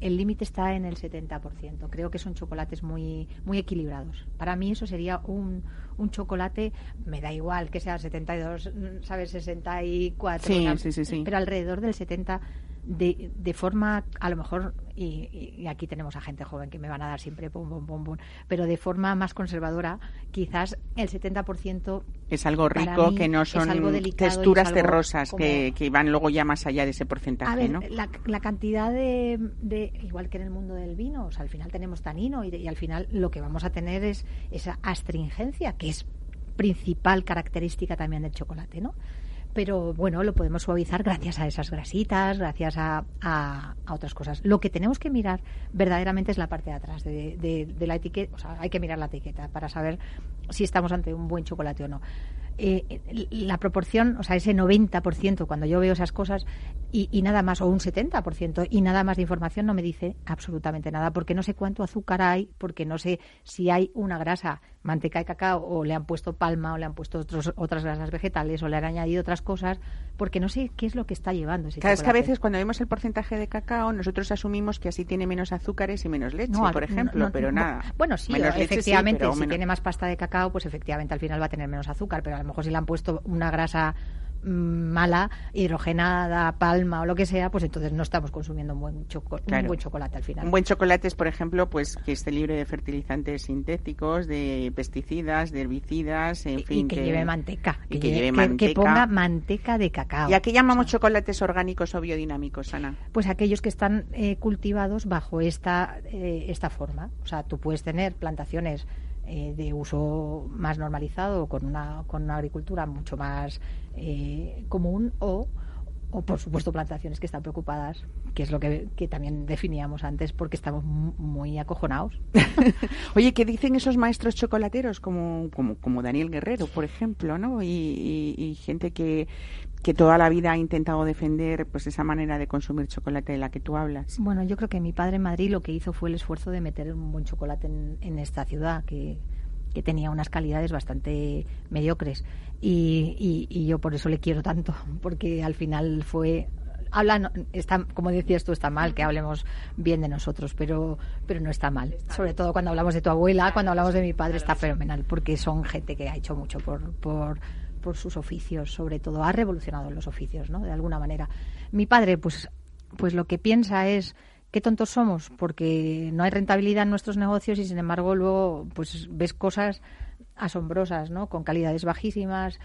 el límite está en el 70%. Creo que son chocolates muy muy equilibrados. Para mí eso sería un, un chocolate, me da igual que sea 72, ¿sabes? 64. Sí, sí, sí, sí. Pero alrededor del 70 de, de forma, a lo mejor, y, aquí tenemos a gente joven que me van a dar siempre pum, pum, pum, pum, pero de forma más conservadora, quizás el 70% es algo rico, que no son texturas terrosas que, que, van luego ya más allá de ese porcentaje, ¿no? La, la cantidad de, de, igual que en el mundo del vino, o sea, al final tenemos tanino y, y al final lo que vamos a tener es esa astringencia, que es principal característica también del chocolate, ¿no? Pero bueno, lo podemos suavizar gracias a esas grasitas, gracias a, a, otras cosas. Lo que tenemos que mirar verdaderamente es la parte de atrás de, de, la etiqueta, o sea, hay que mirar la etiqueta para saber si estamos ante un buen chocolate o no. Eh, la proporción, o sea, ese 90% cuando yo veo esas cosas y, y, nada más, o un 70% y nada más de información no me dice absolutamente nada, porque no sé cuánto azúcar hay, porque no sé si hay una grasa manteca de cacao o le han puesto palma o le han puesto otros, otras grasas vegetales o le han añadido otras cosas, porque no sé qué es lo que está llevando ese Claro, es que a veces cuando vemos el porcentaje de cacao, nosotros asumimos que así tiene menos azúcares y menos leche, por ejemplo, pero nada. Bueno, sí, efectivamente, si tiene más pasta de cacao, pues efectivamente al final va a tener menos azúcar, pero lo mejor si le han puesto una grasa mala, hidrogenada, palma o lo que sea, pues entonces no estamos consumiendo un buen, un buen chocolate al final. Un buen chocolate es, por ejemplo, pues que esté libre de fertilizantes sintéticos, de pesticidas, de herbicidas, en fin. Y que, lleve manteca. Y que, lleve manteca. Que ponga manteca de cacao. ¿Y a qué llamamos chocolates orgánicos o biodinámicos, Ana? Pues aquellos que están eh, cultivados bajo esta, eh, esta forma. O sea, tú puedes tener plantaciones eh, de uso más normalizado, con una, con una agricultura mucho más eh, común, o, o, por supuesto, plantaciones que están preocupadas, que es lo que, también definíamos antes, porque estamos muy acojonados. Oye, ¿qué dicen esos maestros chocolateros como, como, como Daniel Guerrero, por ejemplo, ¿no? y gente que que toda la vida ha intentado defender pues esa manera de consumir chocolate de la que tú hablas. Bueno, yo creo que mi padre en Madrid lo que hizo fue el esfuerzo de meter un buen chocolate en, esta ciudad que, tenía unas calidades bastante mediocres y, y, yo por eso le quiero tanto porque al final fue habla está como decías tú está mal que hablemos bien de nosotros pero pero no está mal sobre todo cuando hablamos de tu abuela cuando hablamos de mi padre está fenomenal porque son gente que ha hecho mucho por por por sus oficios, sobre todo. Ha revolucionado los oficios, ¿no? De alguna manera. Mi padre, pues, pues lo que piensa es qué tontos somos, porque no hay rentabilidad en nuestros negocios y sin embargo luego pues ves cosas asombrosas, ¿no? Con calidades bajísimas,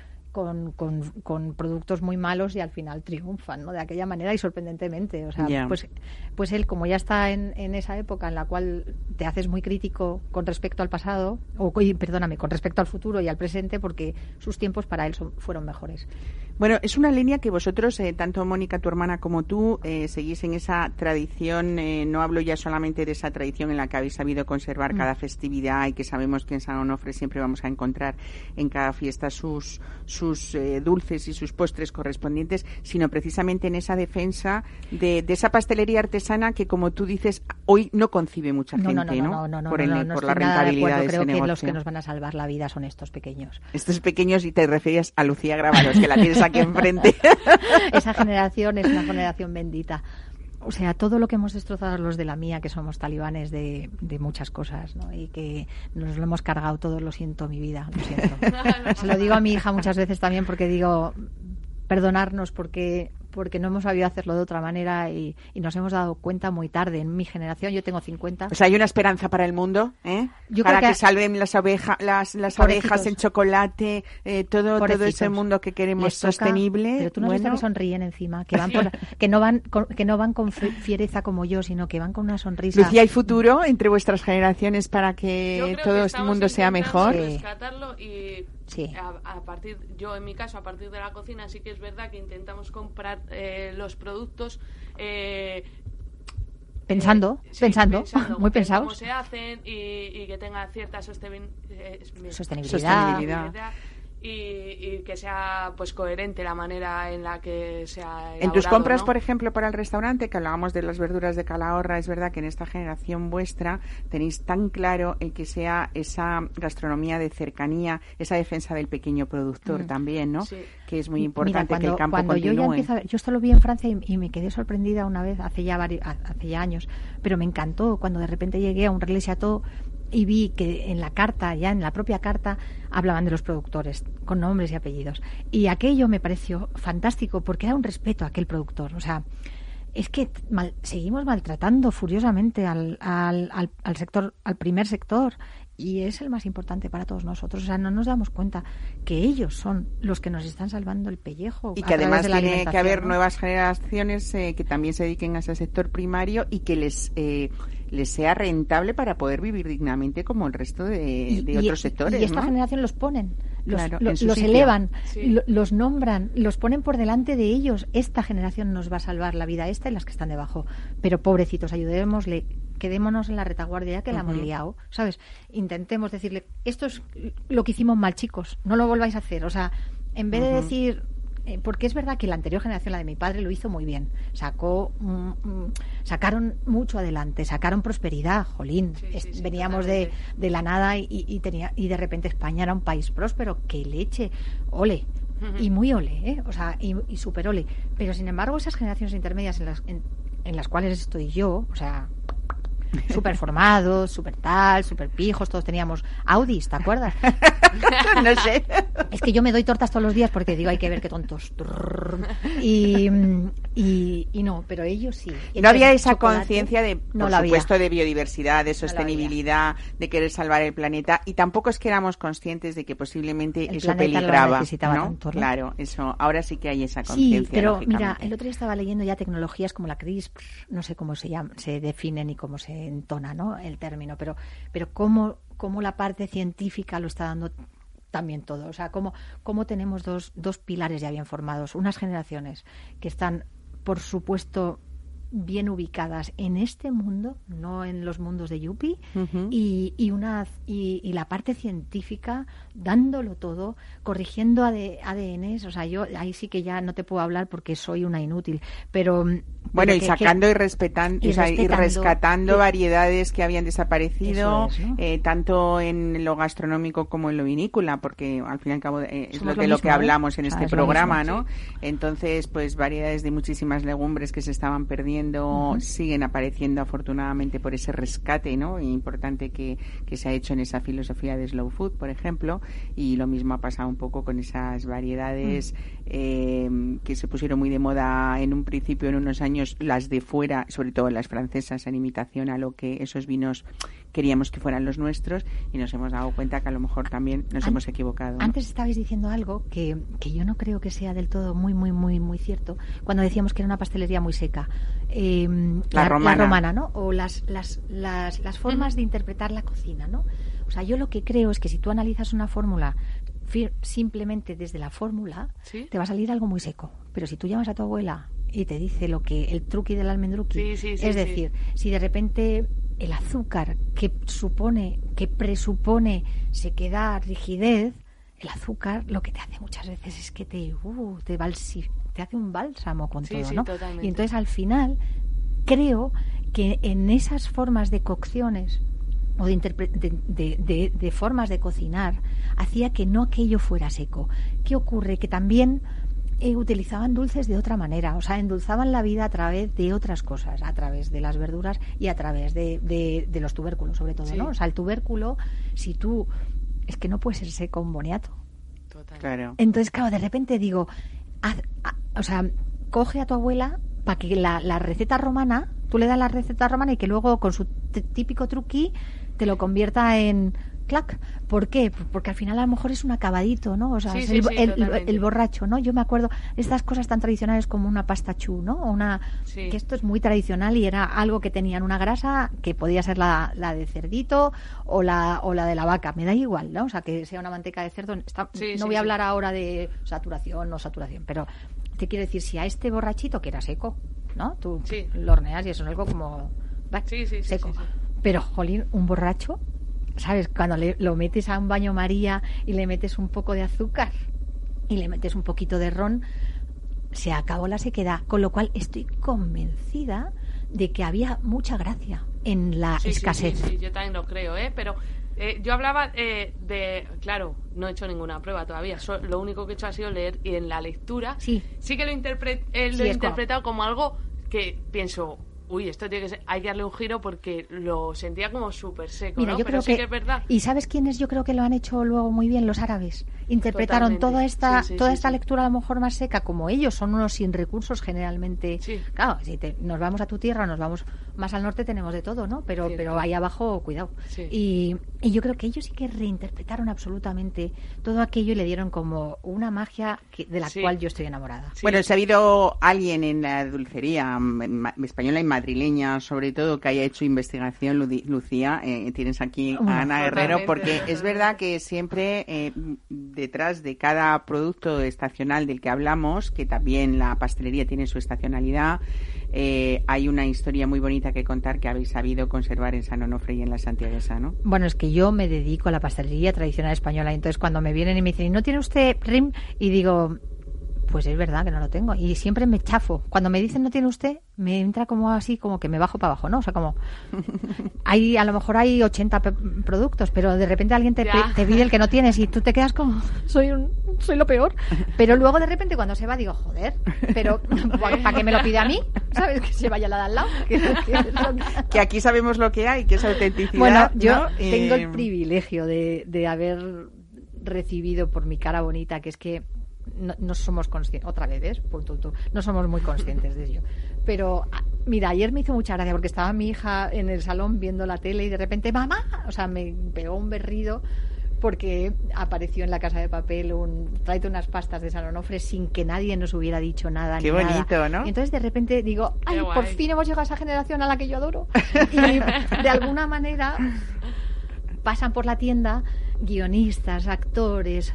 con, con, productos muy malos y al final triunfan, ¿no? De aquella manera y sorprendentemente. O sea, pues, pues él, como ya está en, en, esa época en la cual te haces muy crítico con respecto al pasado, o perdóname, con respecto al futuro y al presente, porque sus tiempos para él fueron mejores. Bueno, es una línea que vosotros, eh, tanto Mónica, tu hermana, como tú, eh, seguís en esa tradición. Eh, no hablo ya solamente de esa tradición en la que habéis sabido conservar mm. cada festividad y que sabemos que en San Onofre siempre vamos a encontrar en cada fiesta sus, sus dulces y sus postres correspondientes, sino precisamente en esa defensa de, esa pastelería artesana que, como tú dices, hoy no concibe mucha gente, ¿no? No, no, no, por, el, por la rentabilidad de, Creo que los que nos van a salvar la vida son estos pequeños. Estos pequeños, y te referías a Lucía Gravalos, que la tienes aquí enfrente. Esa generación es una generación bendita. O sea, todo lo que hemos destrozado los de la mía, que somos talibanes de, muchas cosas, ¿no? Y que nos lo hemos cargado todo, lo siento, mi vida, lo siento. Se lo digo a mi hija muchas veces también porque digo, perdonarnos porque porque no hemos sabido hacerlo de otra manera y, nos hemos dado cuenta muy tarde. En mi generación, yo tengo 50. Pues hay una esperanza para el mundo, ¿eh? para que, salven las, ovejas, las, las abejas, el chocolate, eh, todo, todo ese mundo que queremos sostenible. Pero tú no visto que sonríen encima, que, van que, no van con, que no van con fiereza como yo, sino que van con una sonrisa. Lucía, ¿hay futuro entre vuestras generaciones para que todo este mundo sea mejor? Rescatarlo y Sí. A, partir, yo en mi caso, a partir de la cocina, sí que es verdad que intentamos comprar eh, los productos. Eh, pensando, pensando, muy pensados. Cómo se hacen y, que tenga cierta eh, sostenibilidad y, que sea pues coherente la manera en la que se ha En tus compras, por ejemplo, para el restaurante, que hablábamos de las verduras de Calahorra, es verdad que en esta generación vuestra tenéis tan claro el que sea esa gastronomía de cercanía, esa defensa del pequeño productor mm. también, ¿no? Que es muy importante que el campo cuando Yo, ya empiezo yo esto lo vi en Francia y, me quedé sorprendida una vez hace ya varios, hace ya años, pero me encantó cuando de repente llegué a un relais todo y vi que en la carta, ya en la propia carta, hablaban de los productores, con nombres y apellidos. Y aquello me pareció fantástico porque era un respeto a aquel productor. O sea, es que seguimos maltratando furiosamente al, al, al, sector, al primer sector, y es el más importante para todos nosotros. O sea, no nos damos cuenta que ellos son los que nos están salvando el pellejo. Y que además tiene que haber nuevas generaciones eh, que también se dediquen a ese sector primario y que les eh, les sea rentable para poder vivir dignamente como el resto de, otros sectores. Y esta generación los ponen, los, los elevan, los nombran, los ponen por delante de ellos. Esta generación nos va a salvar la vida, esta y las que están debajo. Pero pobrecitos, ayudémosle quedémonos en la retaguardia ya que la hemos liado, ¿sabes? Intentemos decirle, esto es lo que hicimos mal, chicos, no lo volváis a hacer. O sea, en vez de decir, eh, porque es verdad que la anterior generación, la de mi padre, lo hizo muy bien. Sacó, sacaron mucho adelante, sacaron prosperidad, jolín. veníamos de, de, la nada y, tenía, y de repente España era un país próspero. ¡Qué leche! ¡Ole! Y muy ole, ¿eh? O sea, y, y super ole. Pero sin embargo, esas generaciones intermedias en las, en las cuales estoy yo, o sea, súper formados, súper tal, súper pijos, todos teníamos Audis, ¿te acuerdas? no sé. Es que yo me doy tortas todos los días porque digo, hay que ver qué tontos. Y, y, no, pero ellos sí. no había esa conciencia de, por supuesto, de biodiversidad, de sostenibilidad, de querer salvar el planeta y tampoco es que éramos conscientes de que posiblemente eso peligraba. ¿no? Claro, eso. Ahora sí que hay esa conciencia. Sí, pero mira, el otro día estaba leyendo ya tecnologías como la CRISPR, no sé cómo se llama, se definen y cómo se entona ¿no? el término, pero, pero cómo, cómo la parte científica lo está dando también todo. O sea, cómo, cómo tenemos dos, dos pilares ya bien formados, unas generaciones que están, por supuesto, bien ubicadas en este mundo, no en los mundos de Yupi, y, y, una, y, y, la parte científica dándolo todo, corrigiendo ADNs, o sea, yo ahí sí que ya no te puedo hablar porque soy una inútil, pero bueno, y sacando y, respetando, y, rescatando variedades que habían desaparecido, eh, tanto en lo gastronómico como en lo vinícola, porque al fin y al cabo eh, es lo de lo, que ¿eh? hablamos en este programa, ¿no? Entonces, pues variedades de muchísimas legumbres que se estaban perdiendo siguen apareciendo afortunadamente por ese rescate, ¿no? Importante que, que se ha hecho en esa filosofía de slow food, por ejemplo, y lo mismo ha pasado un poco con esas variedades mm. que se pusieron muy de moda en un principio, en unos años las de fuera, sobre todo las francesas, en imitación a lo que esos vinos queríamos que fueran los nuestros y nos hemos dado cuenta que a lo mejor también nos hemos equivocado. Antes estabais diciendo algo que, que, yo no creo que sea del todo muy, muy, muy, muy cierto, cuando decíamos que era una pastelería muy seca. Em, la, romana. ¿no? O las, las, las, las formas de interpretar la cocina, ¿no? O sea, yo lo que creo es que si tú analizas una fórmula simplemente desde la fórmula, te va a salir algo muy seco. Pero si tú llamas a tu abuela y te dice lo que el truqui del almendruqui. es decir, si de repente el azúcar que supone, que presupone se queda rigidez, el azúcar lo que te hace muchas veces es que te, uh, te, te hace un bálsamo con todo, ¿no? Y entonces al final creo que en esas formas de cocciones o de, de, de, formas de cocinar hacía que no aquello fuera seco. ¿Qué ocurre? Que también eh, utilizaban dulces de otra manera, o sea, endulzaban la vida a través de otras cosas, a través de las verduras y a través de, de, los tubérculos, sobre todo, ¿no? O sea, el tubérculo, si tú, es que no puede ser seco un boniato. Claro. Entonces, claro, de repente digo, o sea, coge a tu abuela para que la, la receta romana, tú le das la receta romana y que luego con su típico truqui te lo convierta en clac. ¿Por qué? Porque al final a lo mejor es un acabadito, ¿no? O sea, Sí, es sí, el, sí, el- borracho, ¿no? Yo me acuerdo estas cosas tan tradicionales como una pasta chú, ¿no? O una Sí. que esto es muy tradicional y era algo que tenían una grasa que podía ser la, la de cerdito o la o la de la vaca, me da igual, ¿no? O sea, que sea una manteca de cerdo. Está- no voy a hablar ahora de saturación, no saturación, pero te quiero decir, si a este borrachito que era seco, ¿no? Tú Sí. lo horneas y eso es algo como bah, Sí, sí, sí, seco. Pero, jolín, un borracho, ¿sabes? Cuando le- lo metes a un baño María y le metes un poco de azúcar y le metes un poquito de ron, se acabó la sequedad. Con lo cual estoy convencida de que había mucha gracia en la Sí, escasez. Sí, sí, yo también lo creo, ¿eh? Pero eh, yo hablaba eh, de... Claro, no he hecho ninguna prueba todavía. so- lo único que he hecho ha sido leer y en la lectura Sí. sí que lo, interpre- eh, lo he interpretado como algo que pienso... Uy, esto tiene que ser, hay que darle un giro porque lo sentía como súper seco, Mira, ¿no? yo Pero creo sí que, que es verdad. ¿Y sabes quiénes yo creo que lo han hecho luego muy bien? Los árabes. Interpretaron Totalmente. toda esta, Sí, sí, toda esta lectura a lo mejor más seca, como ellos son unos sin recursos generalmente. Sí. Claro, si te- nos vamos a tu tierra, nos vamos más al norte, tenemos de todo, ¿no? Pero, Cierto. pero ahí abajo, cuidado. Sí. Y, y yo creo que ellos sí que reinterpretaron absolutamente todo aquello y le dieron como una magia que- de la Sí. cual yo estoy enamorada. Sí. Bueno, si ha habido alguien en la dulcería española y madrileña, sobre todo, que haya hecho investigación, Lucía, eh, tienes aquí Bueno, a Ana Guerrero, porque es verdad que siempre eh, detrás de cada producto estacional del que hablamos, que también la pastelería tiene su estacionalidad, eh, hay una historia muy bonita que contar que habéis sabido conservar en San Onofre y en la Santiaguesa, ¿no? Bueno, es que yo me dedico a la pastelería tradicional española entonces cuando me vienen y me dicen, ¿y no tiene usted RIM? Y digo, pues es verdad que no lo tengo. Y siempre me chafo. Cuando me dicen no tiene usted, me entra como así, como que me bajo para abajo, ¿no? O sea, como... hay A lo mejor hay 80 pe- productos, pero de repente alguien te, pide el que no tienes y tú te quedas como, soy, un, soy lo peor. Pero luego de repente cuando se va digo, joder, pero ¿para qué me lo pide a mí? ¿Sabes? Que se vaya la de al lado. Que- aquí sabemos lo que hay, que es autenticidad. bueno, yo ¿no? tengo Eh, el privilegio de, de haber recibido por mi cara bonita, que es que no, no somos conscientes, otra vez, ¿ves? Punto, punto. no somos muy conscientes de ello. Pero, ah, mira, ayer me hizo mucha gracia porque estaba mi hija en el salón viendo la tele y de repente, mamá, o sea, me pegó un berrido porque apareció en la casa de papel un tráete unas pastas de San Onofre sin que nadie nos hubiera dicho nada. Qué ni nada. bonito, ¿no? Y entonces de repente digo, ay, por fin hemos llegado a esa generación a la que yo adoro. Y de alguna manera pasan por la tienda guionistas, actores,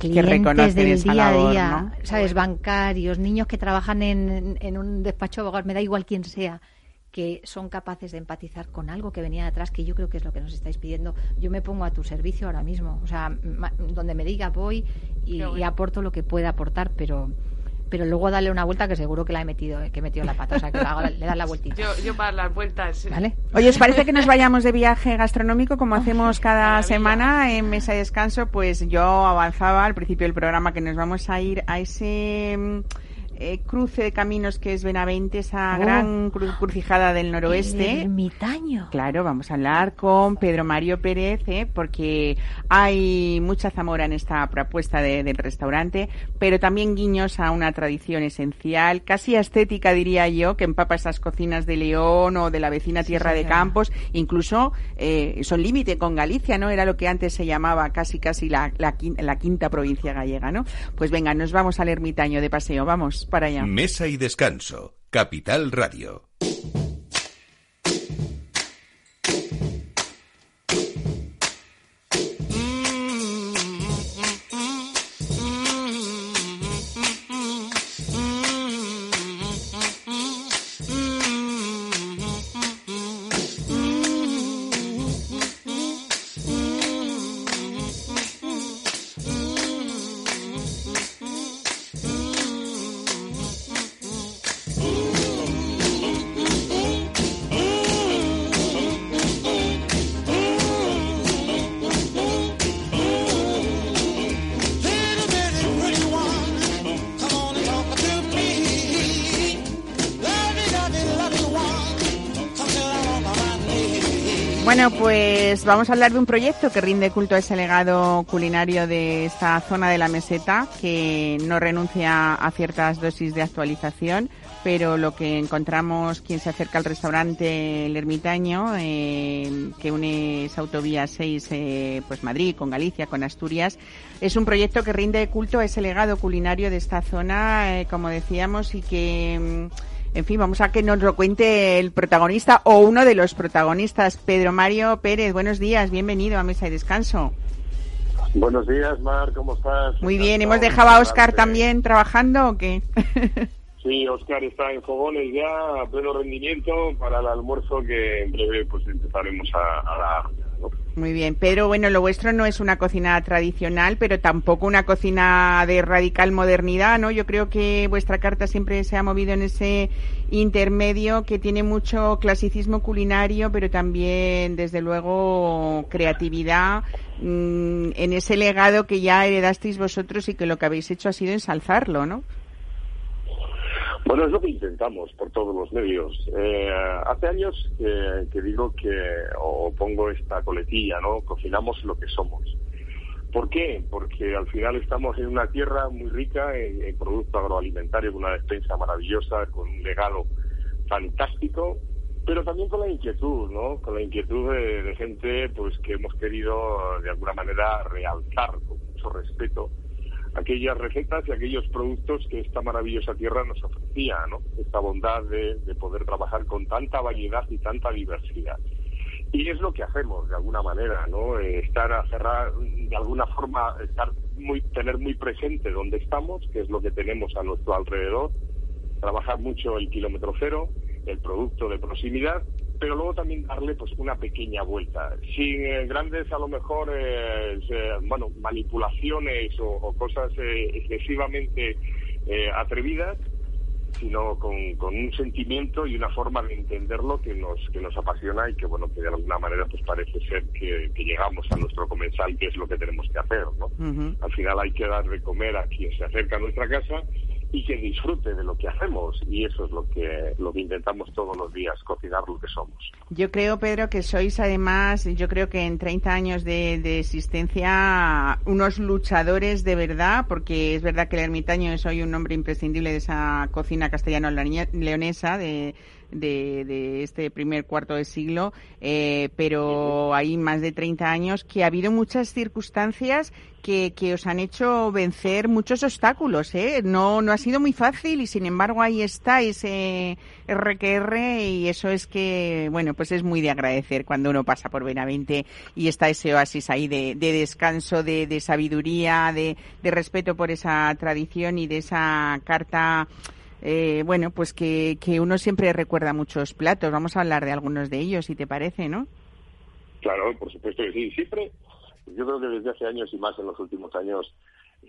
clientes reconocen del esa día a día, ¿no? ¿sabes? Bancarios, niños que trabajan en, en un despacho de abogados, me da igual quién sea, que son capaces de empatizar con algo que venía de atrás, que yo creo que es lo que nos estáis pidiendo. Yo me pongo a tu servicio ahora mismo, o sea, donde me diga voy y, Qué bueno. y aporto lo que pueda aportar, pero pero luego dale una vuelta que seguro que la he metido, que he metido la pata, o sea, que la le das la vueltita. Yo, yo para las vueltas... ¿Vale? Oye, ¿os parece que nos vayamos de viaje gastronómico como hacemos cada maravilla. semana en Mesa de Descanso? Pues yo avanzaba al principio del programa que nos vamos a ir a ese mm, eh, cruce de caminos que es Benavente, esa Oh. gran cru- crucijada del El noroeste. ermitaño. Claro, vamos a hablar con Pedro Mario Pérez, ¿eh? porque hay mucha zamora en esta propuesta de- del restaurante, pero también guiños a una tradición esencial, casi estética diría yo, que empapa esas cocinas de León o de la vecina Tierra de. Campos, incluso eh, son límite con Galicia, ¿no? Era lo que antes se llamaba casi casi la, la, quin- la quinta provincia gallega, ¿no? Pues venga, nos vamos al ermitaño de paseo, vamos para allá. Mesa y descanso. Capital Radio. Pues vamos a hablar de un proyecto que rinde culto a ese legado culinario de esta zona de la meseta, que no renuncia a ciertas dosis de actualización, pero lo que encontramos quien se acerca al restaurante El Ermitaño, eh, que une esa autovía 6, eh, pues Madrid con Galicia, con Asturias, es un proyecto que rinde culto a ese legado culinario de esta zona, eh, como decíamos, y que... Mm, en fin, vamos a que nos lo cuente el protagonista o uno de los protagonistas, Pedro Mario Pérez. Buenos días, bienvenido a Mesa y Descanso. Buenos días, Mar, ¿cómo estás? Muy bien, ¿hemos dejado a Oscar también trabajando o qué? Sí, Oscar está en fogones ya, a pleno rendimiento para el almuerzo que en breve pues empezaremos a, dar. Muy bien, pero bueno, lo vuestro no es una cocina tradicional, pero tampoco una cocina de radical modernidad, ¿no? Yo creo que vuestra carta siempre se ha movido en ese intermedio que tiene mucho clasicismo culinario, pero también, desde luego, creatividad mm, en ese legado que ya heredasteis vosotros y que lo que habéis hecho ha sido ensalzarlo, ¿no? Bueno, es lo que intentamos por todos los medios. Eh, hace años que, digo que, o pongo esta coletilla, ¿no? Cocinamos lo que somos. ¿Por qué? Porque al final estamos en una tierra muy rica en, producto agroalimentario, con una despensa maravillosa, con un legado fantástico, pero también con la inquietud, ¿no? Con la inquietud de, de gente, pues que hemos querido de alguna manera realzar con mucho respeto aquellas recetas y aquellos productos que esta maravillosa tierra nos ofrecía, ¿no? Esta bondad de, poder trabajar con tanta variedad y tanta diversidad. Y es lo que hacemos de alguna manera, ¿no? Eh, estar a cerrar, de alguna forma, estar muy, tener muy presente donde estamos, que es lo que tenemos a nuestro alrededor, trabajar mucho el kilómetro cero, el producto de proximidad pero luego también darle pues una pequeña vuelta, sin eh, grandes a lo mejor eh, bueno manipulaciones o, cosas eh, excesivamente atrevidas, sino con, un sentimiento y una forma de entenderlo que nos que nos apasiona y que bueno que de alguna manera pues parece ser que, llegamos a nuestro comensal que es lo que tenemos que hacer, ¿no? Al final hay que dar de comer a quien se acerca a nuestra casa y que disfrute de lo que hacemos y eso es lo que lo que intentamos todos los días cocinar lo que somos. Yo creo Pedro que sois además yo creo que en 30 años de, de existencia unos luchadores de verdad porque es verdad que el ermitaño es hoy un nombre imprescindible de esa cocina castellano leonesa de de, de este primer cuarto de siglo, eh, pero hay más de 30 años que ha habido muchas circunstancias que, que os han hecho vencer muchos obstáculos. ¿eh? No, no ha sido muy fácil y sin embargo ahí está ese RQR y eso es que, bueno, pues es muy de agradecer cuando uno pasa por Benavente y está ese oasis ahí de, de descanso, de, de sabiduría, de, de respeto por esa tradición y de esa carta eh, bueno, pues que, que uno siempre recuerda muchos platos. Vamos a hablar de algunos de ellos, si te parece, ¿no? Claro, por supuesto que sí. Siempre, yo creo que desde hace años y más en los últimos años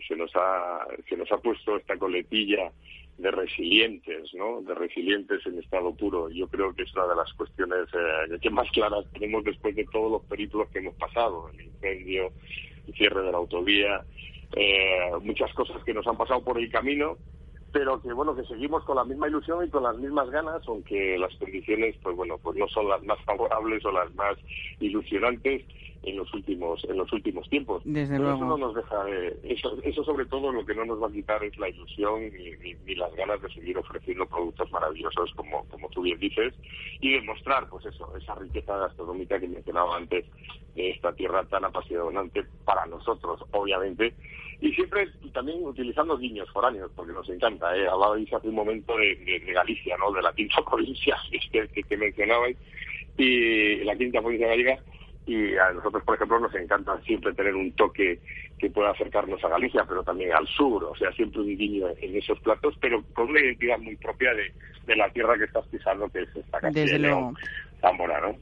se nos ha, se nos ha puesto esta coletilla de resilientes, ¿no? De resilientes en estado puro. Yo creo que es una de las cuestiones eh, que más claras tenemos después de todos los periplos que hemos pasado, el incendio, el cierre de la autovía, eh, muchas cosas que nos han pasado por el camino pero que bueno que seguimos con la misma ilusión y con las mismas ganas aunque las condiciones pues bueno pues no son las más favorables o las más ilusionantes en los últimos en los últimos tiempos Desde luego. eso no nos deja eso eso sobre todo lo que no nos va a quitar es la ilusión y, las ganas de seguir ofreciendo productos maravillosos como como tú bien dices y demostrar pues eso esa riqueza gastronómica que mencionaba antes de esta tierra tan apasionante para nosotros obviamente y siempre también utilizando guiños foráneos, porque nos encanta. ¿eh? Hablabais hace un momento de, Galicia, ¿no? de la quinta provincia que, que, que mencionabais, y la quinta provincia gallega, y a nosotros, por ejemplo, nos encanta siempre tener un toque que pueda acercarnos a Galicia, pero también al sur, o sea, siempre un guiño en esos platos, pero con una identidad muy propia de, de la tierra que estás pisando, que es esta Castilla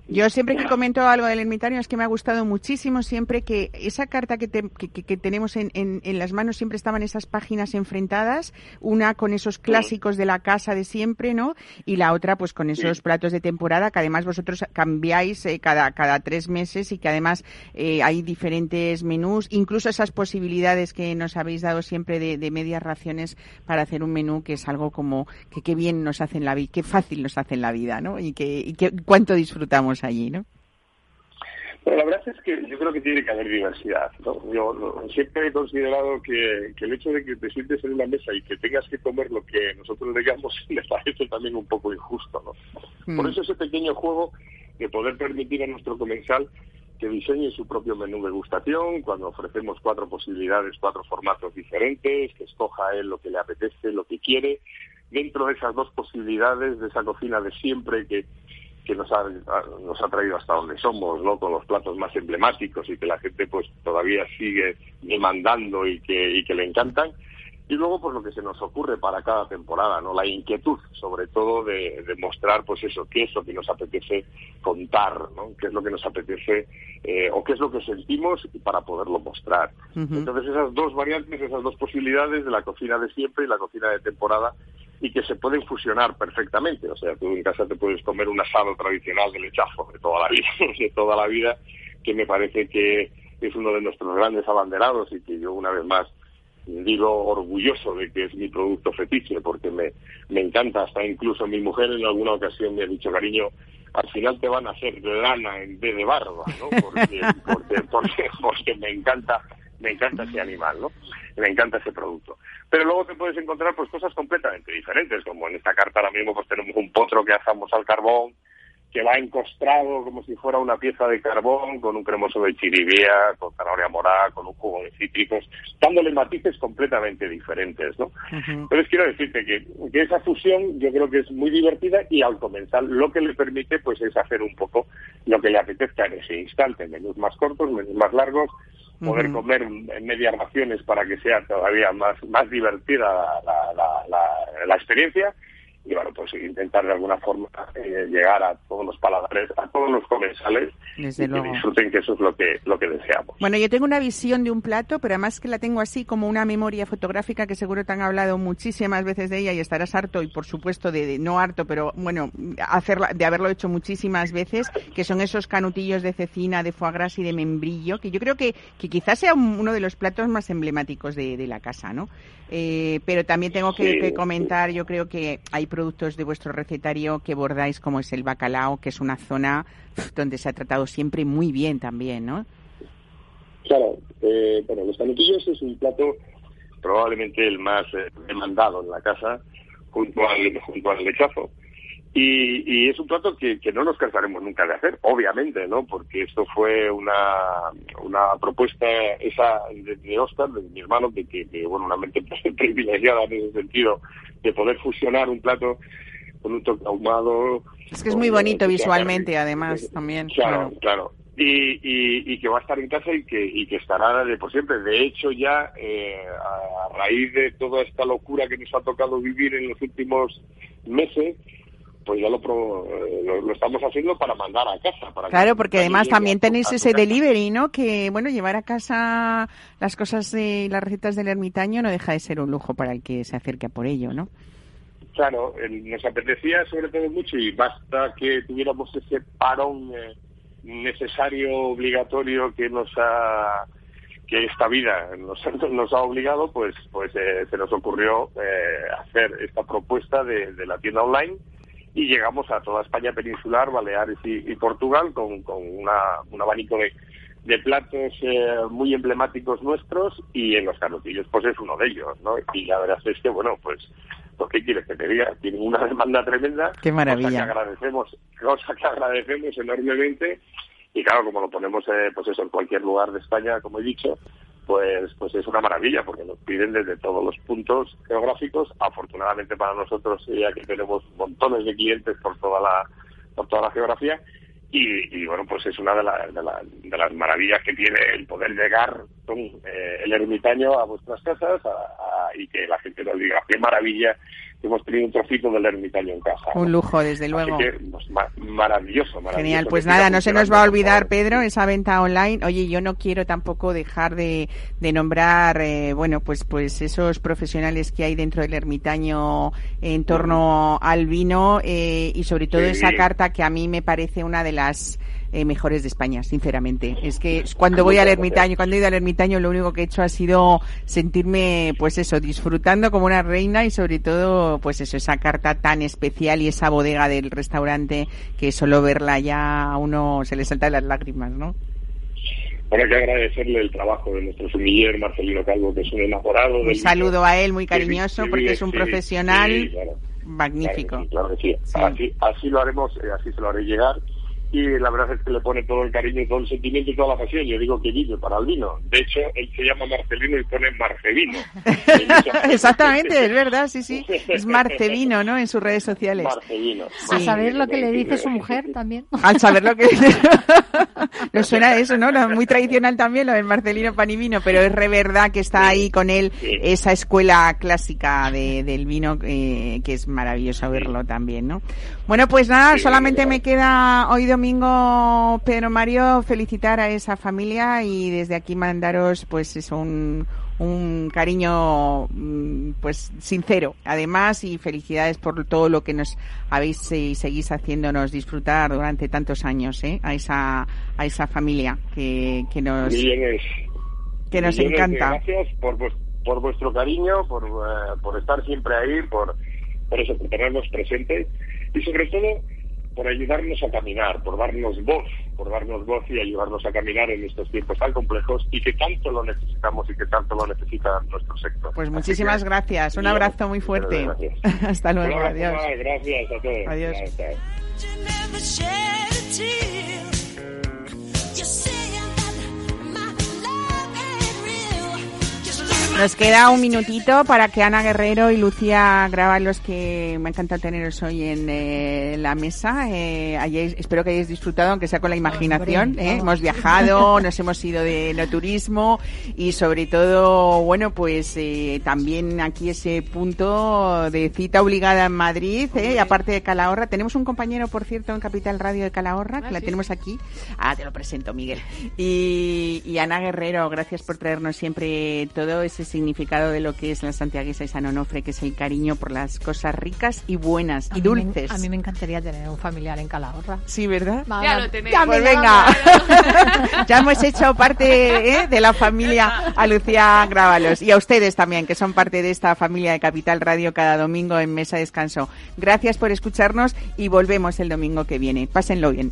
yo siempre que comento algo del ermitaño es que me ha gustado muchísimo siempre que esa carta que, que, tenemos en, en, las manos siempre estaban esas páginas enfrentadas, una con esos clásicos de la casa de siempre, ¿no? Y la otra pues con esos platos de temporada que además vosotros cambiáis eh, cada, cada tres meses y que además eh, hay diferentes menús, incluso esas posibilidades que nos habéis dado siempre de, de medias raciones para hacer un menú que es algo como que qué bien nos hace en la vida, qué fácil nos hace en la vida, ¿no? Y que, y que cuánto disfrutamos allí, ¿no? la verdad es que yo creo que tiene que haber diversidad. Yo siempre he considerado que, el hecho de que te sientes en una mesa y que tengas que comer lo que nosotros digamos me parece también un poco injusto. ¿no? Por mm. eso ese pequeño juego de poder permitir a nuestro comensal que diseñe su propio menú de gustación, cuando ofrecemos cuatro posibilidades, cuatro formatos diferentes, que escoja él lo que le apetece, lo que quiere, dentro de esas dos posibilidades, de esa cocina de siempre que que nos ha, nos ha traído hasta donde somos, ¿no? Con los platos más emblemáticos y que la gente pues todavía sigue demandando y que, y que le encantan. Y luego, pues lo que se nos ocurre para cada temporada, ¿no? La inquietud, sobre todo, de, de mostrar, pues eso, qué es lo que nos apetece contar, ¿no? Qué es lo que nos apetece eh, o qué es lo que sentimos para poderlo mostrar. Entonces, esas dos variantes, esas dos posibilidades de la cocina de siempre y la cocina de temporada, y que se pueden fusionar perfectamente. O sea, tú en casa te puedes comer un asado tradicional de lechazo de toda la vida, de toda la vida, que me parece que es uno de nuestros grandes abanderados y que yo una vez más digo orgulloso de que es mi producto fetiche porque me, me encanta, hasta incluso mi mujer en alguna ocasión me ha dicho, cariño, al final te van a hacer lana en vez de barba, ¿no? Porque, porque, porque, porque me encanta me encanta ese animal, ¿no? Me encanta ese producto. Pero luego te puedes encontrar pues cosas completamente diferentes, como en esta carta ahora mismo pues tenemos un potro que asamos al carbón, que va encostrado como si fuera una pieza de carbón, con un cremoso de chiribía, con zanahoria morada, con un jugo de cítricos, dándole matices completamente diferentes, ¿no? Entonces quiero decirte que, que, esa fusión yo creo que es muy divertida y al comenzar lo que le permite pues es hacer un poco lo que le apetezca en ese instante, menús más cortos, menús más largos, poder comer medias raciones para que sea todavía más, más divertida la, la, la, la experiencia y bueno, pues intentar de alguna forma eh, llegar a todos los paladares, a todos los comensales y que disfruten que eso es lo que, lo que deseamos. Bueno, yo tengo una visión de un plato, pero además que la tengo así como una memoria fotográfica que seguro te han hablado muchísimas veces de ella y estarás harto y por supuesto de, no harto, pero bueno, hacerla, de haberlo hecho muchísimas veces, que son esos canutillos de cecina, de foie gras y de membrillo, que yo creo que, que quizás sea uno de los platos más emblemáticos de, de la casa, ¿no? Eh, pero también tengo que, comentar, yo creo que hay productos de vuestro recetario que bordáis, como es el bacalao, que es una zona donde se ha tratado siempre muy bien también, ¿no? Claro, eh, bueno, los canutillos es un plato probablemente el más eh, demandado en la casa, junto al, junto al lechazo. Y, es un plato que, no nos cansaremos nunca de hacer, obviamente, ¿no? Porque esto fue una, una propuesta esa de, Oscar, de mi hermano, que, que, bueno, una mente privilegiada en ese sentido, de poder fusionar un plato con un toque ahumado. Es que es muy bonito visualmente, además, también. Claro, claro. Y, y, que va a estar en casa y que, y que estará de por siempre. De hecho, ya eh, a raíz de toda esta locura que nos ha tocado vivir en los últimos meses, pues ya lo, lo, estamos haciendo para mandar a casa. Para claro, porque además también tenéis ese delivery, ¿no? Que, bueno, llevar a casa las cosas de las recetas del ermitaño no deja de ser un lujo para el que se acerque a por ello, ¿no? Claro, nos apetecía sobre todo mucho y basta que tuviéramos ese parón eh, necesario, obligatorio que nos ha que esta vida nos, nos ha obligado, pues pues eh, se nos ocurrió eh, hacer esta propuesta de, de la tienda online y llegamos a toda España peninsular, Baleares y, Portugal con, con una, un abanico de, de platos eh, muy emblemáticos nuestros y en los canutillos pues es uno de ellos, ¿no? Y la verdad es que, bueno, pues, ¿por ¿qué quieres que te diga? Tienen una demanda tremenda. Qué maravilla. Cosa que agradecemos, cosa que agradecemos enormemente y claro, como lo ponemos, eh, pues eso, en cualquier lugar de España, como he dicho, pues, pues es una maravilla, porque nos piden desde todos los puntos geográficos. Afortunadamente para nosotros, ya que tenemos montones de clientes por toda la, por toda la geografía, y, bueno, pues es una de, de, las maravillas que tiene el poder llegar eh, el ermitaño a vuestras casas y que la gente nos diga qué maravilla hemos tenido un trocito del ermitaño en caja. Un lujo, desde luego. Pues, maravilloso, maravilloso, Genial, pues nada, no se nos va a olvidar, Pedro, esa venta online. Oye, yo no quiero tampoco dejar de, de nombrar, eh, bueno, pues, pues esos profesionales que hay dentro del ermitaño en torno al vino eh, y sobre todo esa carta que a mí me parece una de las eh, mejores de España, sinceramente. Es que cuando voy al ermitaño, cuando he ido al ermitaño, lo único que he hecho ha sido sentirme, pues eso, disfrutando como una reina y sobre todo, pues eso, esa carta tan especial y esa bodega del restaurante que solo verla ya a uno se le saltan las lágrimas, ¿no? Bueno, hay que agradecerle el trabajo de nuestro sumiller Marcelino Calvo, que es un enamorado. Un saludo a él, muy cariñoso, porque es un profesional magnífico. Claro, que sí. Así, así lo haremos, eh, así se lo haré llegar y la verdad es que le pone todo el cariño, todo el sentimiento y toda la pasión. Yo digo que vive para el vino. De hecho, él se llama Marcelino y pone Marcelino. Exactamente, es verdad, sí, sí. Es Marcelino, ¿no? En sus redes sociales. Marcelino. A saber lo que le dice su mujer también. Al saber lo que Nos suena eso, ¿no? Muy tradicional también lo del Marcelino Panivino, pero es re verdad que está ahí con él esa escuela clásica de, del vino, eh, que es maravilloso verlo también, ¿no? Bueno, pues nada, solamente me queda hoy domingo, Pedro Mario, felicitar a esa familia y desde aquí mandaros pues es un, un cariño mm, pues sincero. Además y felicidades por todo lo que nos habéis y seguís haciéndonos disfrutar durante tantos años ¿eh? a esa a esa familia que, que nos que nos encanta. gracias por, por vuestro cariño por, eh, por estar siempre ahí por por eso por tenernos presentes. Y sobre todo por ayudarnos a caminar, por darnos voz, por darnos voz y ayudarnos a caminar en estos tiempos tan complejos y que tanto lo necesitamos y que tanto lo necesita nuestro sector. Pues muchísimas gracias, un abrazo muy fuerte. Hasta luego, adiós. Gracias a todos. Adiós. Nos queda un minutito para que Ana Guerrero y Lucía los que me encanta teneros hoy en eh, la mesa, eh, espero que hayáis disfrutado, aunque sea con la imaginación. ¿eh? Hemos viajado, nos hemos ido de no turismo y sobre todo, bueno, pues eh, también aquí ese punto de cita obligada en Madrid, aparte de Calahorra. Tenemos un compañero, por cierto, en Capital Radio de Calahorra, que ah, la tenemos aquí. Ah, te lo presento, Miguel. Y, y Ana Guerrero, gracias por traernos siempre todo ese significado de lo que es la santiaguesa y San Onofre, que es el cariño por las cosas ricas y buenas y dulces. a mí me encantaría tener un familiar en Calahorra. Sí, ¿verdad? Ya lo tenemos. pues venga. ya hemos hecho parte ¿eh? de la familia a Lucía Grábalos y a ustedes también, que son parte de esta familia de Capital Radio cada domingo en Mesa Descanso. Gracias por escucharnos y volvemos el domingo que viene. Pásenlo bien.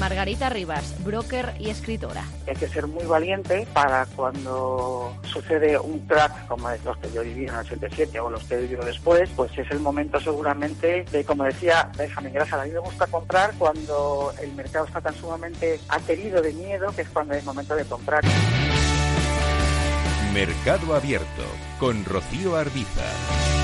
Margarita Rivas, broker y escritora. Hay que ser muy valiente para cuando sucede un crack como los que yo viví en el 87 o los que he vivido después, pues es el momento seguramente de, como decía Benjamin Graham, a mí me gusta comprar cuando el mercado está tan sumamente aterido de miedo que es cuando es momento de comprar. Mercado Abierto con Rocío Arbiza.